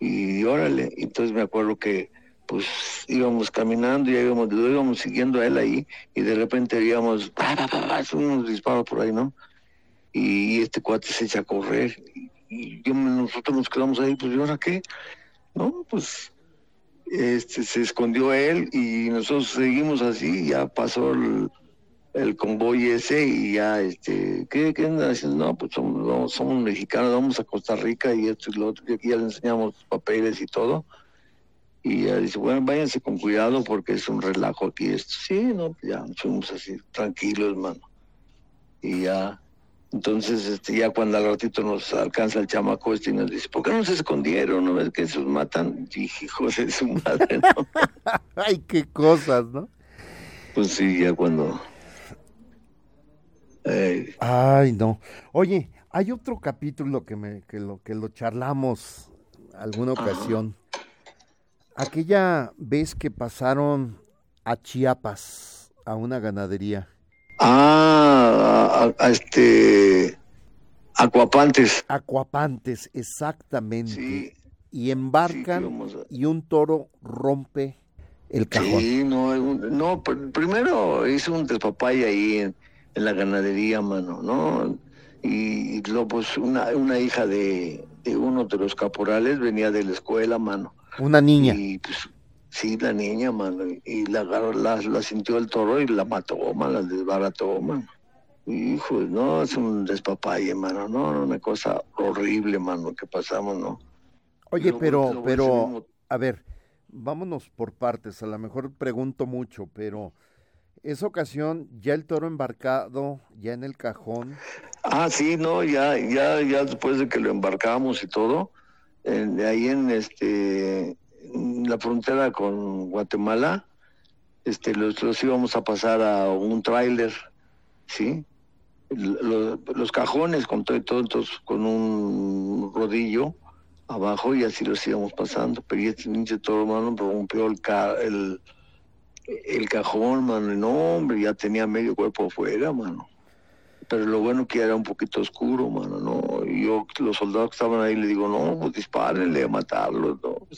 y órale, entonces me acuerdo que pues íbamos caminando y íbamos, íbamos siguiendo a él ahí y de repente veíamos unos disparos por ahí, ¿no? Y este cuate se echa a correr y, nosotros nos quedamos ahí, pues ¿y ahora qué? No, pues este se escondió él y nosotros seguimos así, ya pasó el, el convoy ese y ya este, ¿qué, qué andan haciendo? No, pues somos, somos mexicanos, vamos a Costa Rica y esto y lo otro, y aquí ya le enseñamos papeles y todo. Y ella dice, bueno, váyanse con cuidado porque es un relajo aquí esto. Sí, no, pues ya fuimos así, tranquilos, mano. Y ya, entonces, este, ya cuando al ratito nos alcanza el chamaco este y nos dice, ¿por qué no se escondieron? ¿No ves que esos matan? Dije, hijos de su madre, ¿no? Ay, qué cosas, ¿no? pues sí, ya cuando... eh, Ay, no. Oye, hay otro capítulo que me que lo que lo charlamos alguna ocasión. Aquella vez que pasaron a Chiapas a una ganadería. ah, a, este... Acuapantes. Acuapantes, exactamente. Sí, y embarcan sí, a- y un toro rompe el cajón. Sí, no, no, pr- primero hizo un despapay ahí en, en la ganadería, mano, ¿no? Y, y luego, pues, una, una hija de, de uno de los caporales venía de la escuela, mano. Una niña. Y, pues, sí, la niña, mano, y la agarró, la, la sintió el toro y la mató, mano, la desbarató, mano. Hijo, no, es un despapalle, mano, no, no, una cosa horrible, mano, que pasamos, ¿no? Oye, pero, pero, mismo- a ver, vámonos por partes. A lo mejor pregunto mucho, pero esa ocasión ya el toro embarcado, ya en el cajón. Ah, sí, no, ya, ya, ya después de que lo embarcamos y todo, ahí en este, la frontera con Guatemala, este, los, íbamos a pasar a un tráiler, ¿sí? Lo- los cajones con todo y todo, entonces con un rodillo abajo y así los íbamos pasando, pero este pinche toro, mano, rompió el, ca- el, el cajón, mano, no, hombre, ya tenía medio cuerpo afuera, mano pero lo bueno que era un poquito oscuro, mano, ¿no? Yo, los soldados que estaban ahí, le digo, no, pues dispárenle a matarlos, ¿no?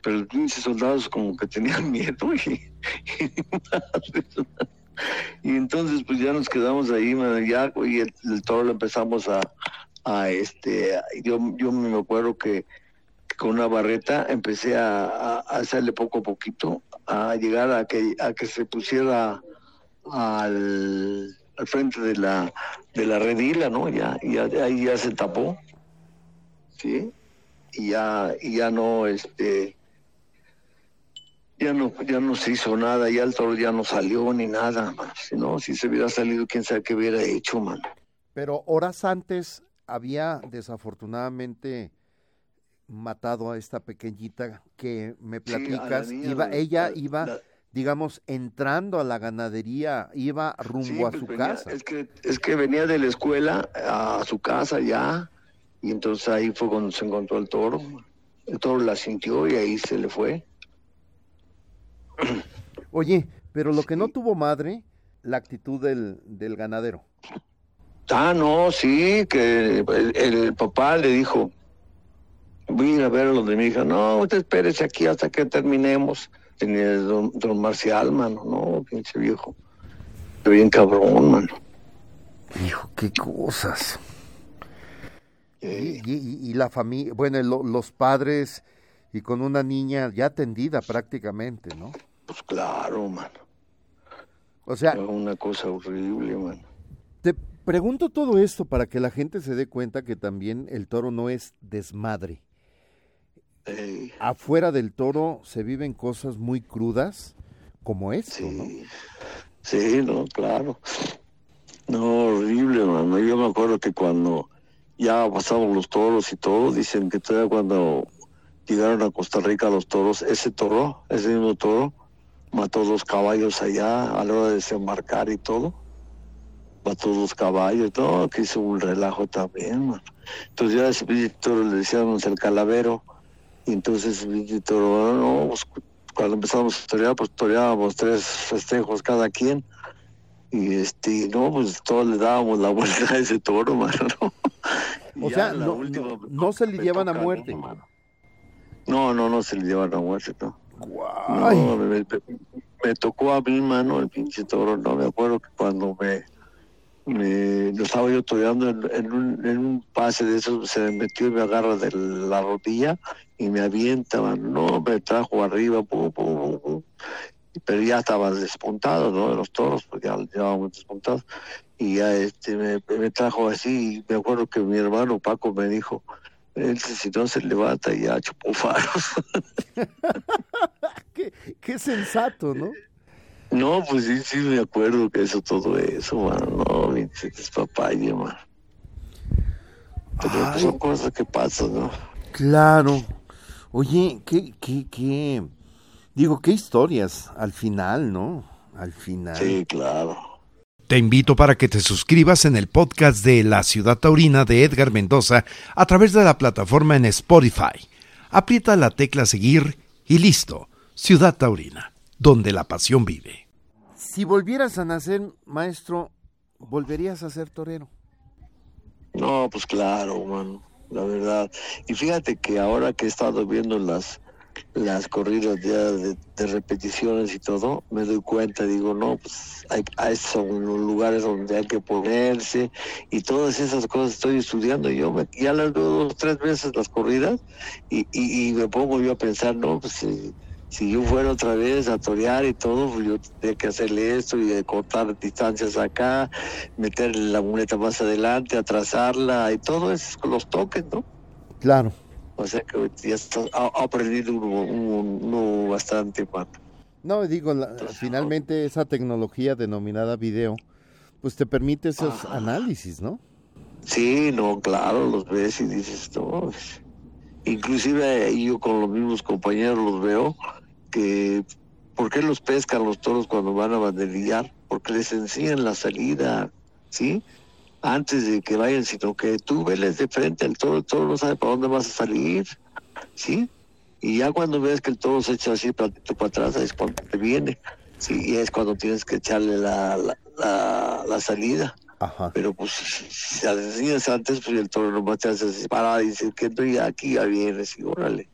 Pero los pinches soldados como que tenían miedo y, y, entonces pues ya nos quedamos ahí, mano, ya, y el, el lo empezamos a, este, yo, yo me acuerdo que con una barreta empecé a- a hacerle poco a poquito, a llegar a que, a que se pusiera al, al frente de la de la redila, ¿no? Ya, ya ahí ya se tapó, sí, y ya y ya no este ya no ya no se hizo nada, ya el toro ya no salió ni nada, si no si se hubiera salido quién sabe qué hubiera hecho, mano. Pero horas antes había desafortunadamente matado a esta pequeñita que me Sí, platicas. niña, iba, la- ella la- iba, la- digamos, entrando a la ganadería, iba rumbo Sí, a pues su venía- casa. Es que, es que venía de la escuela a su casa ya, y entonces ahí fue cuando se encontró el toro. El toro la sintió y ahí se le fue. Oye, pero lo que no tuvo madre, la actitud del, del ganadero. Ah, no, sí, que el, el papá le dijo, voy a ir a ver a los de mi hija. No, usted espérese aquí hasta que terminemos. Tenía don, don Marcial, mano, no, pinche viejo. Bien cabrón, mano. Hijo, qué cosas. Y, y- y la familia, bueno, lo- los padres y con una niña ya atendida prácticamente, ¿no? pues claro, mano. O sea, Era una cosa horrible, mano. te pregunto todo esto para que la gente se dé cuenta que también el toro no es desmadre. Afuera del toro se viven cosas muy crudas como esto, ¿no? sí, sí, no, claro. No, horrible, mano. Yo me acuerdo que cuando ya pasamos los toros y todo, dicen que todavía cuando llegaron a Costa Rica los toros, ese toro, ese mismo toro, mató dos caballos allá a la hora de desembarcar y todo. Mató dos caballos, no, que hizo un relajo también, mano. Entonces ya a ese toro le decíamos el calavero, y entonces no, pues, cuando empezamos a torear, pues toreábamos tres festejos cada quien. Y este, no, pues todos le dábamos la vuelta a ese toro, mano, O sea, no- última no- se le llevan a muerte. mí, mano. No, no, no se le llevan a muerte, no. No, me, me- me tocó a mi mano el pinche toro, no me acuerdo que cuando me, me lo estaba yo toreando en, un, en un pase de esos, se me metió y me agarra de la rodilla y me avienta, no, me trajo arriba, pum, pum, pum. pero ya estaba despuntado, ¿no? De los toros, porque ya llevábamos despuntados. Y ya este, me, trajo así, y me acuerdo que mi hermano Paco me dijo, él si no se levanta ya chupó faros. Qué, qué sensato, ¿no? No, pues sí, sí me acuerdo que eso, todo eso, mano. No, es papaya, mano. Pero pues, Ay. son cosas que pasan, ¿no? Claro. Oye, qué, qué, qué, digo, qué historias al final, ¿no? Al final. Sí, claro. Te invito para que te suscribas en el podcast de La Ciudad Taurina de Edgar Mendoza a través de la plataforma en Spotify. Aprieta la tecla seguir y listo. Ciudad Taurina, donde la pasión vive. Si volvieras a nacer, maestro, ¿volverías a ser torero? No, pues claro, mano, la verdad. Y fíjate que ahora que he estado viendo las las corridas ya de, de repeticiones y todo, me doy cuenta, digo, no, pues hay, hay- son los lugares donde hay que ponerse y todas esas cosas estoy estudiando. Yo me- ya las veo dos, tres veces las corridas y, y, y me pongo yo a pensar, no, pues si, yo fuera otra vez a torear y todo, pues yo tendría que hacerle esto y cortar distancias acá, meter la muleta más adelante, atrasarla y todo eso con los toques, ¿no? Claro. O sea que ya está, ha, aprendido uno, uno- bastante, man. No, digo, la- finalmente esa tecnología denominada video, pues te permite esos Ajá. análisis, ¿no? Sí, no, claro, los ves y dices, no. pues, Inclusive eh, yo con los mismos compañeros los veo que, ¿por qué los pescan los toros cuando van a banderillar? Porque les enseñan la salida, ¿sí? Antes de que vayan, sino que tú veles de frente al toro, el toro no sabe para dónde vas a salir, ¿sí? Y ya cuando ves que el toro se echa así platito para atrás, es cuando te viene, ¿sí? Y es cuando tienes que echarle la, la, la, la salida. Ajá. Pero pues si las enseñas antes, pues el toro nomás te hace así parada y dice que estoy aquí, ya vienes y órale.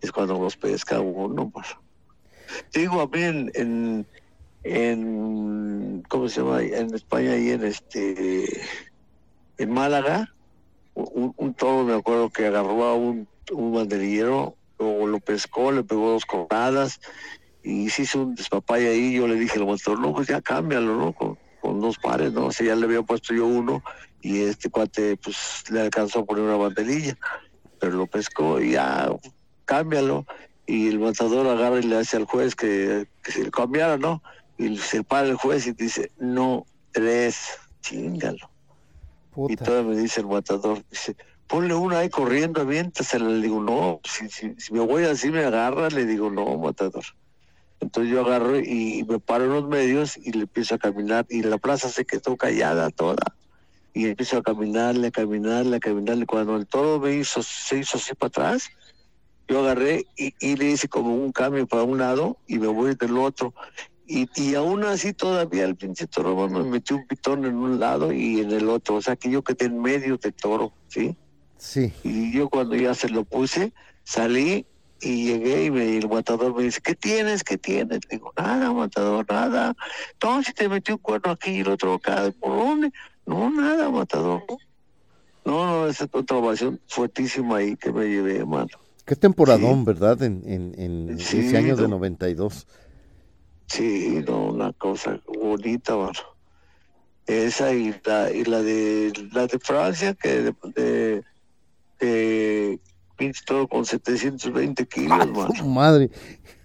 Es cuando los pesca uno, pues. Digo, a mí en, en, ¿cómo se llama? En España y en este, en Málaga, un, un toro me acuerdo que agarró a un, un banderillero, o lo pescó, le pegó dos cornadas y se hizo un despapay ahí. Yo le dije al motor, no, pues ya cámbialo, ¿no? Con, con dos pares, ¿no? O sea, ya le había puesto yo uno y este cuate, pues le alcanzó a poner una banderilla, pero lo pescó y ya, cámbialo. Y el matador agarra y le hace al juez que, que se le cambiara, ¿no? Y se para el juez y dice, no, tres, chingalo. Y Puta. todavía me dice el matador, dice, ponle una ahí corriendo, aviéntasela. Le digo, no, si, si, si me voy así me agarra, le digo, no, matador. Entonces yo agarro y me paro en los medios y le empiezo a caminar y la plaza se quedó callada toda. Y empiezo a caminarle, a caminarle, a caminarle. Cuando el toro me hizo, se hizo así para atrás, yo agarré y, y le hice como un cambio para un lado y me voy del otro. Y, y aún así todavía el pinche toro me metió un pitón en un lado y en el otro. O sea que yo quedé en medio de toro, ¿sí? Sí. Y yo cuando ya se lo puse, salí y llegué y, me, y el matador me dice, ¿qué tienes? ¿Qué tienes? Digo, nada, matador, nada. Si te metió un cuerno aquí y el otro acá, ¿por dónde? No, nada, matador. No, no, esa es otra ovación fuertísima ahí que me llevé, mano. Qué temporadón, ¿verdad? En, en, en Sí, ese año de no. 92. Sí, no, una cosa bonita, mano. Esa y la, y la de la de Francia, que de, de, de pinche toro con 720 kilos, mano. ¡Su madre!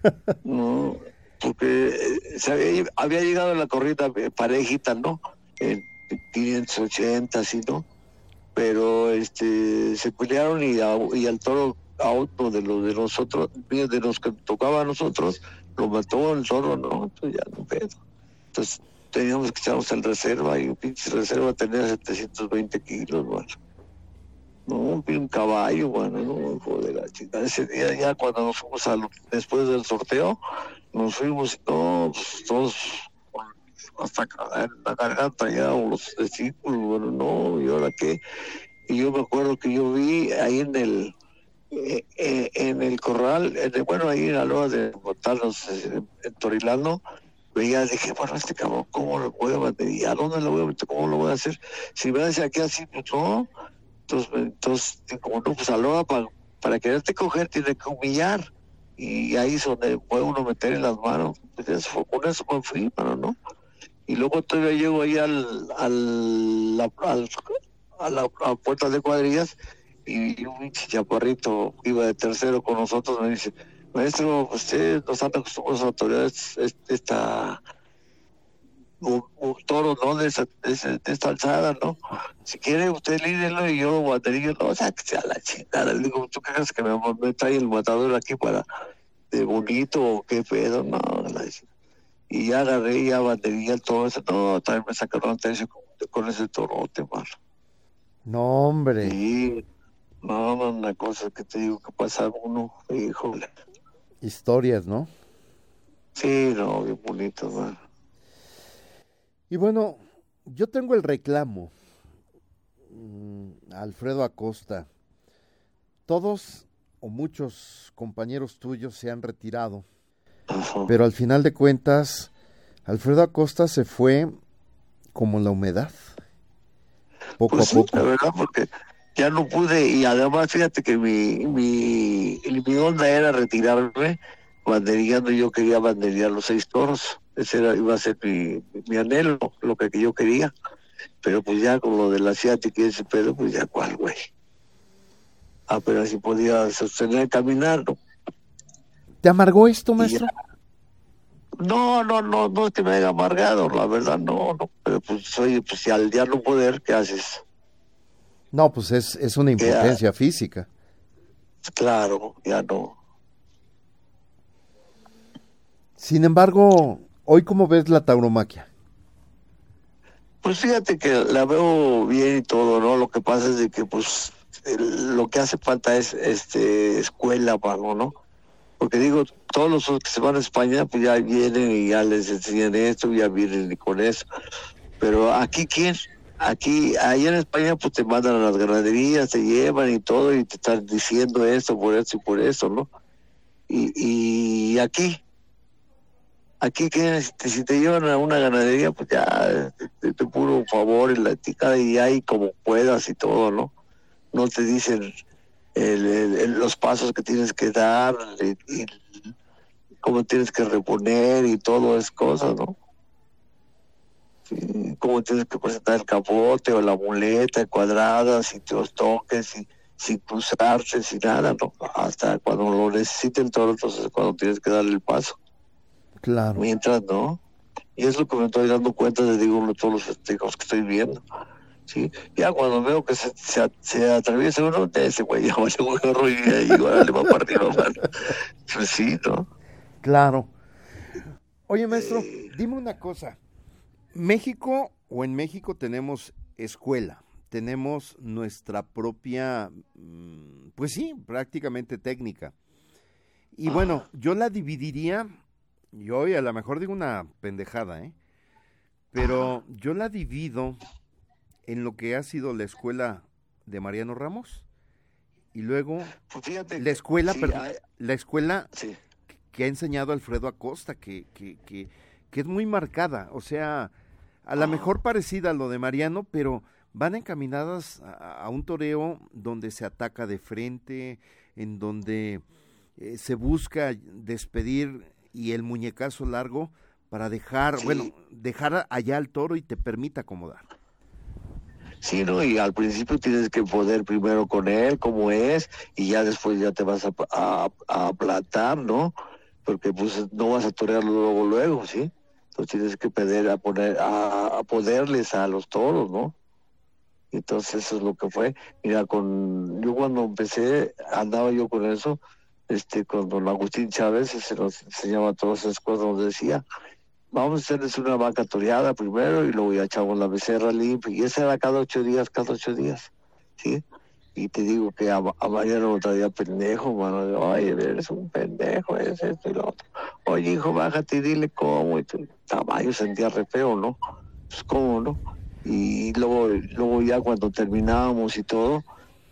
No, porque eh, había, había llegado la corrida eh, parejita, ¿no? En 580, así, ¿no? Pero este se pelearon y, a- y al toro a otro de los de nosotros, de los que tocaba a nosotros, lo mató el toro, ¿no? Entonces ya no pedo. Entonces teníamos que echarnos en reserva y un pinche reserva tenía 720 kilos, bueno. No, un caballo, bueno, no, hijo de la chica. Ese día ya cuando nos fuimos al, después del sorteo, nos fuimos no, pues, todos hasta la garganta ya, o los testículos, bueno, no, y ahora qué. Y yo me acuerdo que yo vi ahí en el, eh, eh, en el corral, en el- bueno, ahí en la loa de Montanos, eh, en Torilano, veía, dije, bueno, este cabrón, ¿cómo lo voy a meter? ¿A dónde lo voy a meter? ¿Cómo lo voy a hacer? Si me hace aquí así, pues no. Entonces, entonces como no, pues a para, para quererte coger tiene que humillar. Y ahí es donde puede uno meter en las manos. Pues eso me fui, no. Y luego todavía llego ahí al, al, la- al- a la a puerta de cuadrillas y un pinche chaparrito iba de tercero con nosotros me dice, maestro, usted nos han acostumbrados a autoridad esta un, un toro, ¿no? De, esa, de, esa- de esta alzada, ¿no? Si quiere usted lídelo y yo lo batería, no, o sea, que sea la chingada. Le digo, ¿tú crees que me, me trae el matador aquí para de bonito o qué pedo? No, la. Y ya agarré ya batería todo eso. No, también me sacaron atención con, con ese torote, mano. No, hombre. Sí, no, no, una cosa que te digo que pasa uno, híjole. Historias, ¿no? Sí, no, bien bonito, mano. Y bueno, yo tengo el reclamo. Mm, Alfredo Acosta. Todos o muchos compañeros tuyos se han retirado, Ajá. pero al final de cuentas, Alfredo Acosta se fue como la humedad. Poco Pues a sí, poco. la verdad, porque ya no pude, y además fíjate que mi, mi, mi onda era retirarme banderillando, yo quería banderillar los seis toros, ese era, iba a ser mi, mi anhelo, lo que, yo quería, pero pues ya con lo de la asiática y ese pedo, pues ya cuál, güey. Apenas si podía sostener caminar, ¿no? ¿Te amargó esto, maestro? No, no, no, no es que me haya amargado, la verdad, no, no, pero pues oye, pues si al ya no poder, ¿qué haces? No, pues es, es una Ya. impotencia física. Claro, ya no. Sin embargo, hoy cómo ves la tauromaquia? Pues fíjate que la veo bien y todo, ¿no? Lo que pasa es de que, pues, el- lo que hace falta es este escuela, mano, ¿no? Porque digo, todos los que se van a España, pues ya vienen y ya les enseñan esto, ya vienen y con eso. Pero aquí, ¿quién? Aquí, allá en España, pues te mandan a las ganaderías, te llevan y todo, y te están diciendo esto, por esto y por eso, ¿no? Y, y aquí, aquí que si te, te llevan a una ganadería, pues ya de, de puro favor y la ticada y ahí como puedas y todo, ¿no? No te dicen el- los pasos que tienes que dar y, y cómo tienes que reponer y todo es cosas, ¿no? Cómo tienes que presentar el capote o la muleta cuadrada, sin los toques, y, sin cruzarse, sin nada, ¿no? Hasta cuando lo necesite el toro, entonces es cuando tienes que darle el paso Claro. mientras no. Y es lo que me estoy dando cuenta de digo todos los festejos que estoy viendo. Sí, ya cuando veo que se, se, se atraviesa uno de ese güey, ya vale un gorro y ahí órale, va para arriba, mano. Pues sí, ¿no? Claro. Oye, maestro, dime una cosa. México o en México tenemos escuela, tenemos nuestra propia, mm, pues sí, prácticamente técnica. Y bueno, yo la dividiría, yo hoy a lo mejor digo una pendejada, ¿eh? Pero yo la divido en lo que ha sido la escuela de Mariano Ramos y luego Pues fíjate, la escuela, sí, perdón, hay- la escuela sí. que ha enseñado Alfredo Acosta, que, que, que, que es muy marcada, o sea, a lo mejor parecida a lo de Mariano, pero van encaminadas a, a un toreo donde se ataca de frente, en donde eh, se busca despedir y el muñecazo largo para dejar, Sí. bueno, dejar allá al toro y te permita acomodar. Sí, ¿no? Y al principio tienes que poder primero con él, como es, y ya después ya te vas a, a, a aplatar, ¿no? Porque pues no vas a torearlo luego, luego, ¿sí? Entonces tienes que pedir a poner, a, a poderles a los toros, ¿no? Entonces eso es lo que fue. Mira, con yo cuando empecé, andaba yo con eso, este, con don Agustín Chávez, se nos enseñaba todas esas cosas, nos decía, vamos a hacerles una vaca toreada primero y luego ya echamos la becerra limpia. Y esa era cada ocho días, cada ocho días, ¿sí? Y te digo que a, a Mariano lo traía pendejo, mano. de, Oye, eres un pendejo, es esto y lo otro. Oye, hijo, bájate y dile cómo. Y tú, "Tama, yo sentía re feo, ¿no? Pues cómo, ¿no? Y luego, luego ya cuando terminábamos y todo,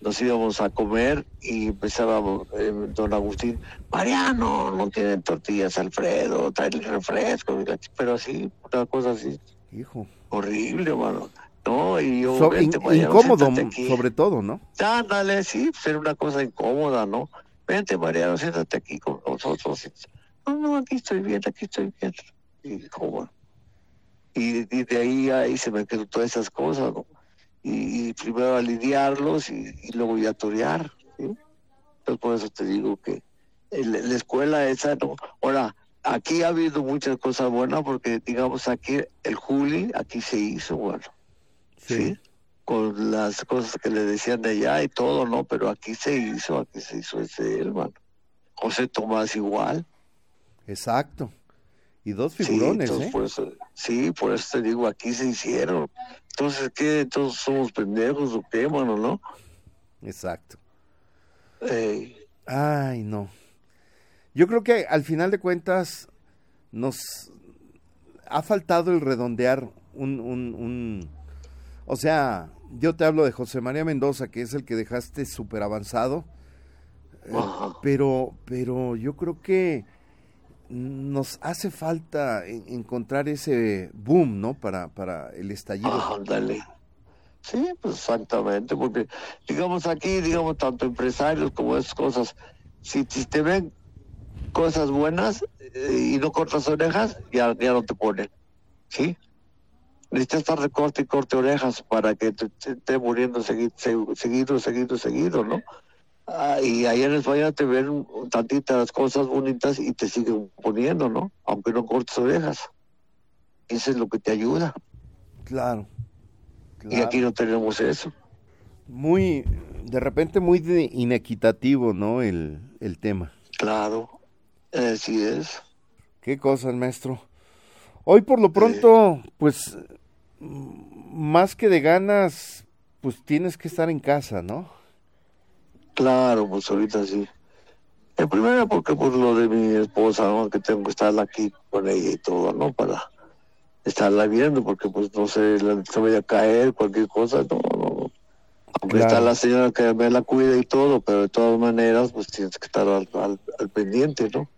nos íbamos a comer y empezábamos, eh, don Agustín, Mariano, no tienen tortillas, Alfredo, trae el refresco, pero así, una cosa así, Hijo. horrible, mano. No, y yo, So- vente, in- Mariano, incómodo, sobre todo, ¿no? Ándale, sí, era una cosa incómoda, ¿no? Vente, Mariano, siéntate aquí con nosotros. No, no, aquí estoy bien, aquí estoy bien. Y cómo. Y, y de ahí, ahí se me quedó todas esas cosas, ¿no? Y, y primero a lidiarlos y, y luego ya torear, ¿sí? Entonces por eso te digo que el- la escuela esa, ¿no? Ahora, aquí ha habido muchas cosas buenas porque, digamos, aquí el Juli, aquí se hizo, bueno. ¿Sí? Con las cosas que le decían de allá y todo, ¿no? Pero aquí se hizo, aquí se hizo ese hermano. José Tomás igual. Exacto. Y dos Sí, figurones, entonces, ¿eh? por eso, sí, por eso te digo, aquí se hicieron. Entonces, ¿qué? Entonces somos pendejos o qué, mano, ¿no? Exacto. Eh, Ay, no. Yo creo que al final de cuentas nos ha faltado el redondear un, un, un... O sea, yo te hablo de José María Mendoza, que es el que dejaste súper avanzado, eh, pero, pero yo creo que nos hace falta en- encontrar ese boom, ¿no? Para, para el estallido. ándale. Sí, pues exactamente, porque digamos aquí, digamos, tanto empresarios como esas cosas, si, si te ven cosas buenas eh, y no cortas orejas, ya, ya no te ponen, ¿sí? Necesitas estar de corte y corte orejas para que te, esté muriendo segui- se- seguido, seguido, seguido, ¿no? Ah, y ahí en España te ven tantitas cosas bonitas y te siguen poniendo, ¿no? Aunque no cortes orejas. Eso es lo que te ayuda. Claro. Y aquí no tenemos eso. Muy, de repente muy de- inequitativo, ¿no? El, el tema. Claro, así es. Qué cosas, maestro. Hoy por lo pronto, pues, más que de ganas, pues tienes que estar en casa, ¿no? Claro, pues ahorita sí. En primera porque por lo de mi esposa, ¿no? Que tengo que estar aquí con ella y todo, ¿no? Para estarla viendo, porque pues no sé, la- se vaya a caer, cualquier cosa, no, no, no. Aunque Claro. está la señora que me la cuida y todo, pero de todas maneras, pues tienes que estar al, al- al pendiente, ¿no?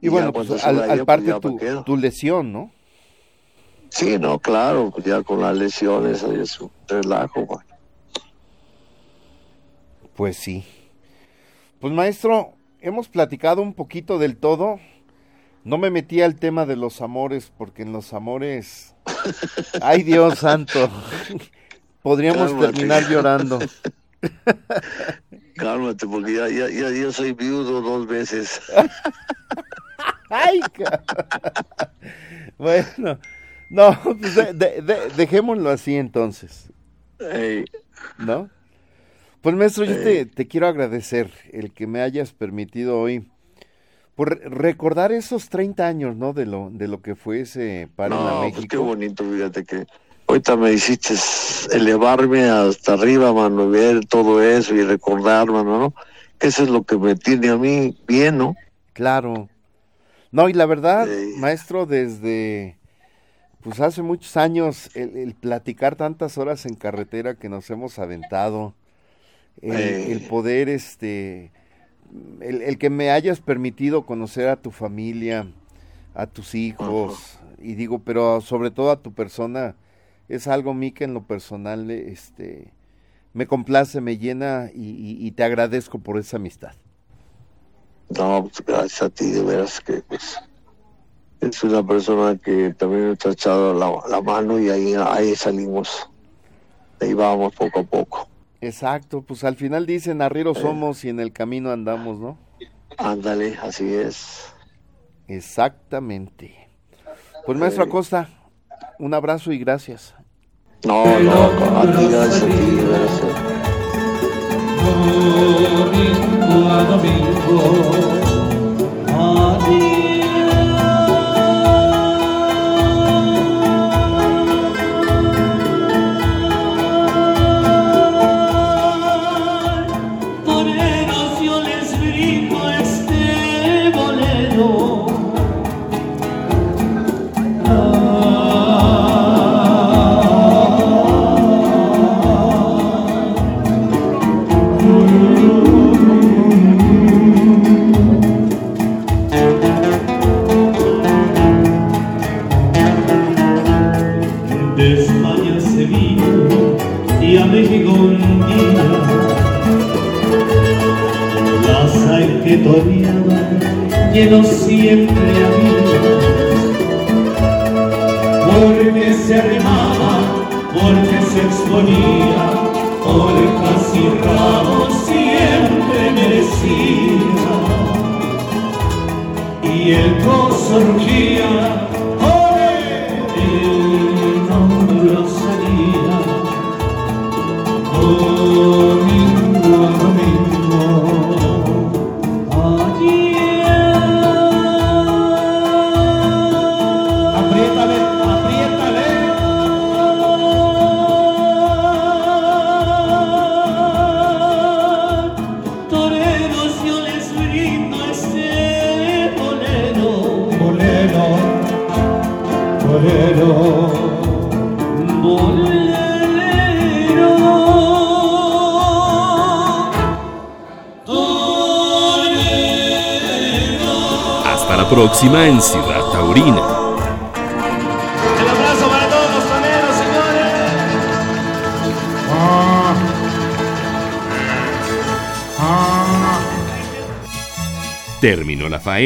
Y bueno, pues al, al pues, parte tu, tu lesión, ¿no? Sí, no, claro, ya con las lesiones ahí es un relajo, man. Pues sí. Pues maestro, hemos platicado un poquito del todo. No me metí al tema de los amores, porque en los amores, ay Dios santo, podríamos Cálmate. terminar llorando. Cálmate, porque ya, ya, ya, ya soy viudo dos veces. Ay, bueno, no, pues de- de- de- dejémoslo así entonces, ¿no? Pues maestro, yo te, te quiero agradecer el que me hayas permitido hoy por re- recordar esos 30 años, ¿no? De lo, de lo que fue ese paro en la no, pues qué México. bonito, fíjate que ahorita me hiciste elevarme hasta arriba, mano, ver todo eso y recordar, mano, ¿no? Que eso es lo que me tiene a mí bien, ¿no? Claro. No, y la verdad, maestro, desde pues hace muchos años el, platicar tantas horas en carretera que nos hemos aventado, el, poder, este, el, que me hayas permitido conocer a tu familia, a tus hijos, y digo, pero sobre todo a tu persona, es algo a mí que en lo personal, este, me complace, me llena y, te agradezco por esa amistad. No, pues gracias a ti, de veras que pues, es una persona que también te ha echado la, mano y ahí, ahí salimos, ahí vamos poco a poco. Exacto, pues al final dicen arrieros somos y en el camino andamos, ¿no? Ándale, así es. Exactamente. Pues maestro Acosta, un abrazo y gracias. No, no, a ti, gracias a ti, gracias. Domingo a domingo.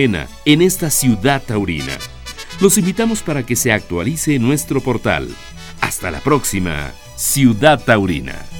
En esta Ciudad Taurina. Los invitamos para que se actualice nuestro portal. Hasta la próxima, Ciudad Taurina.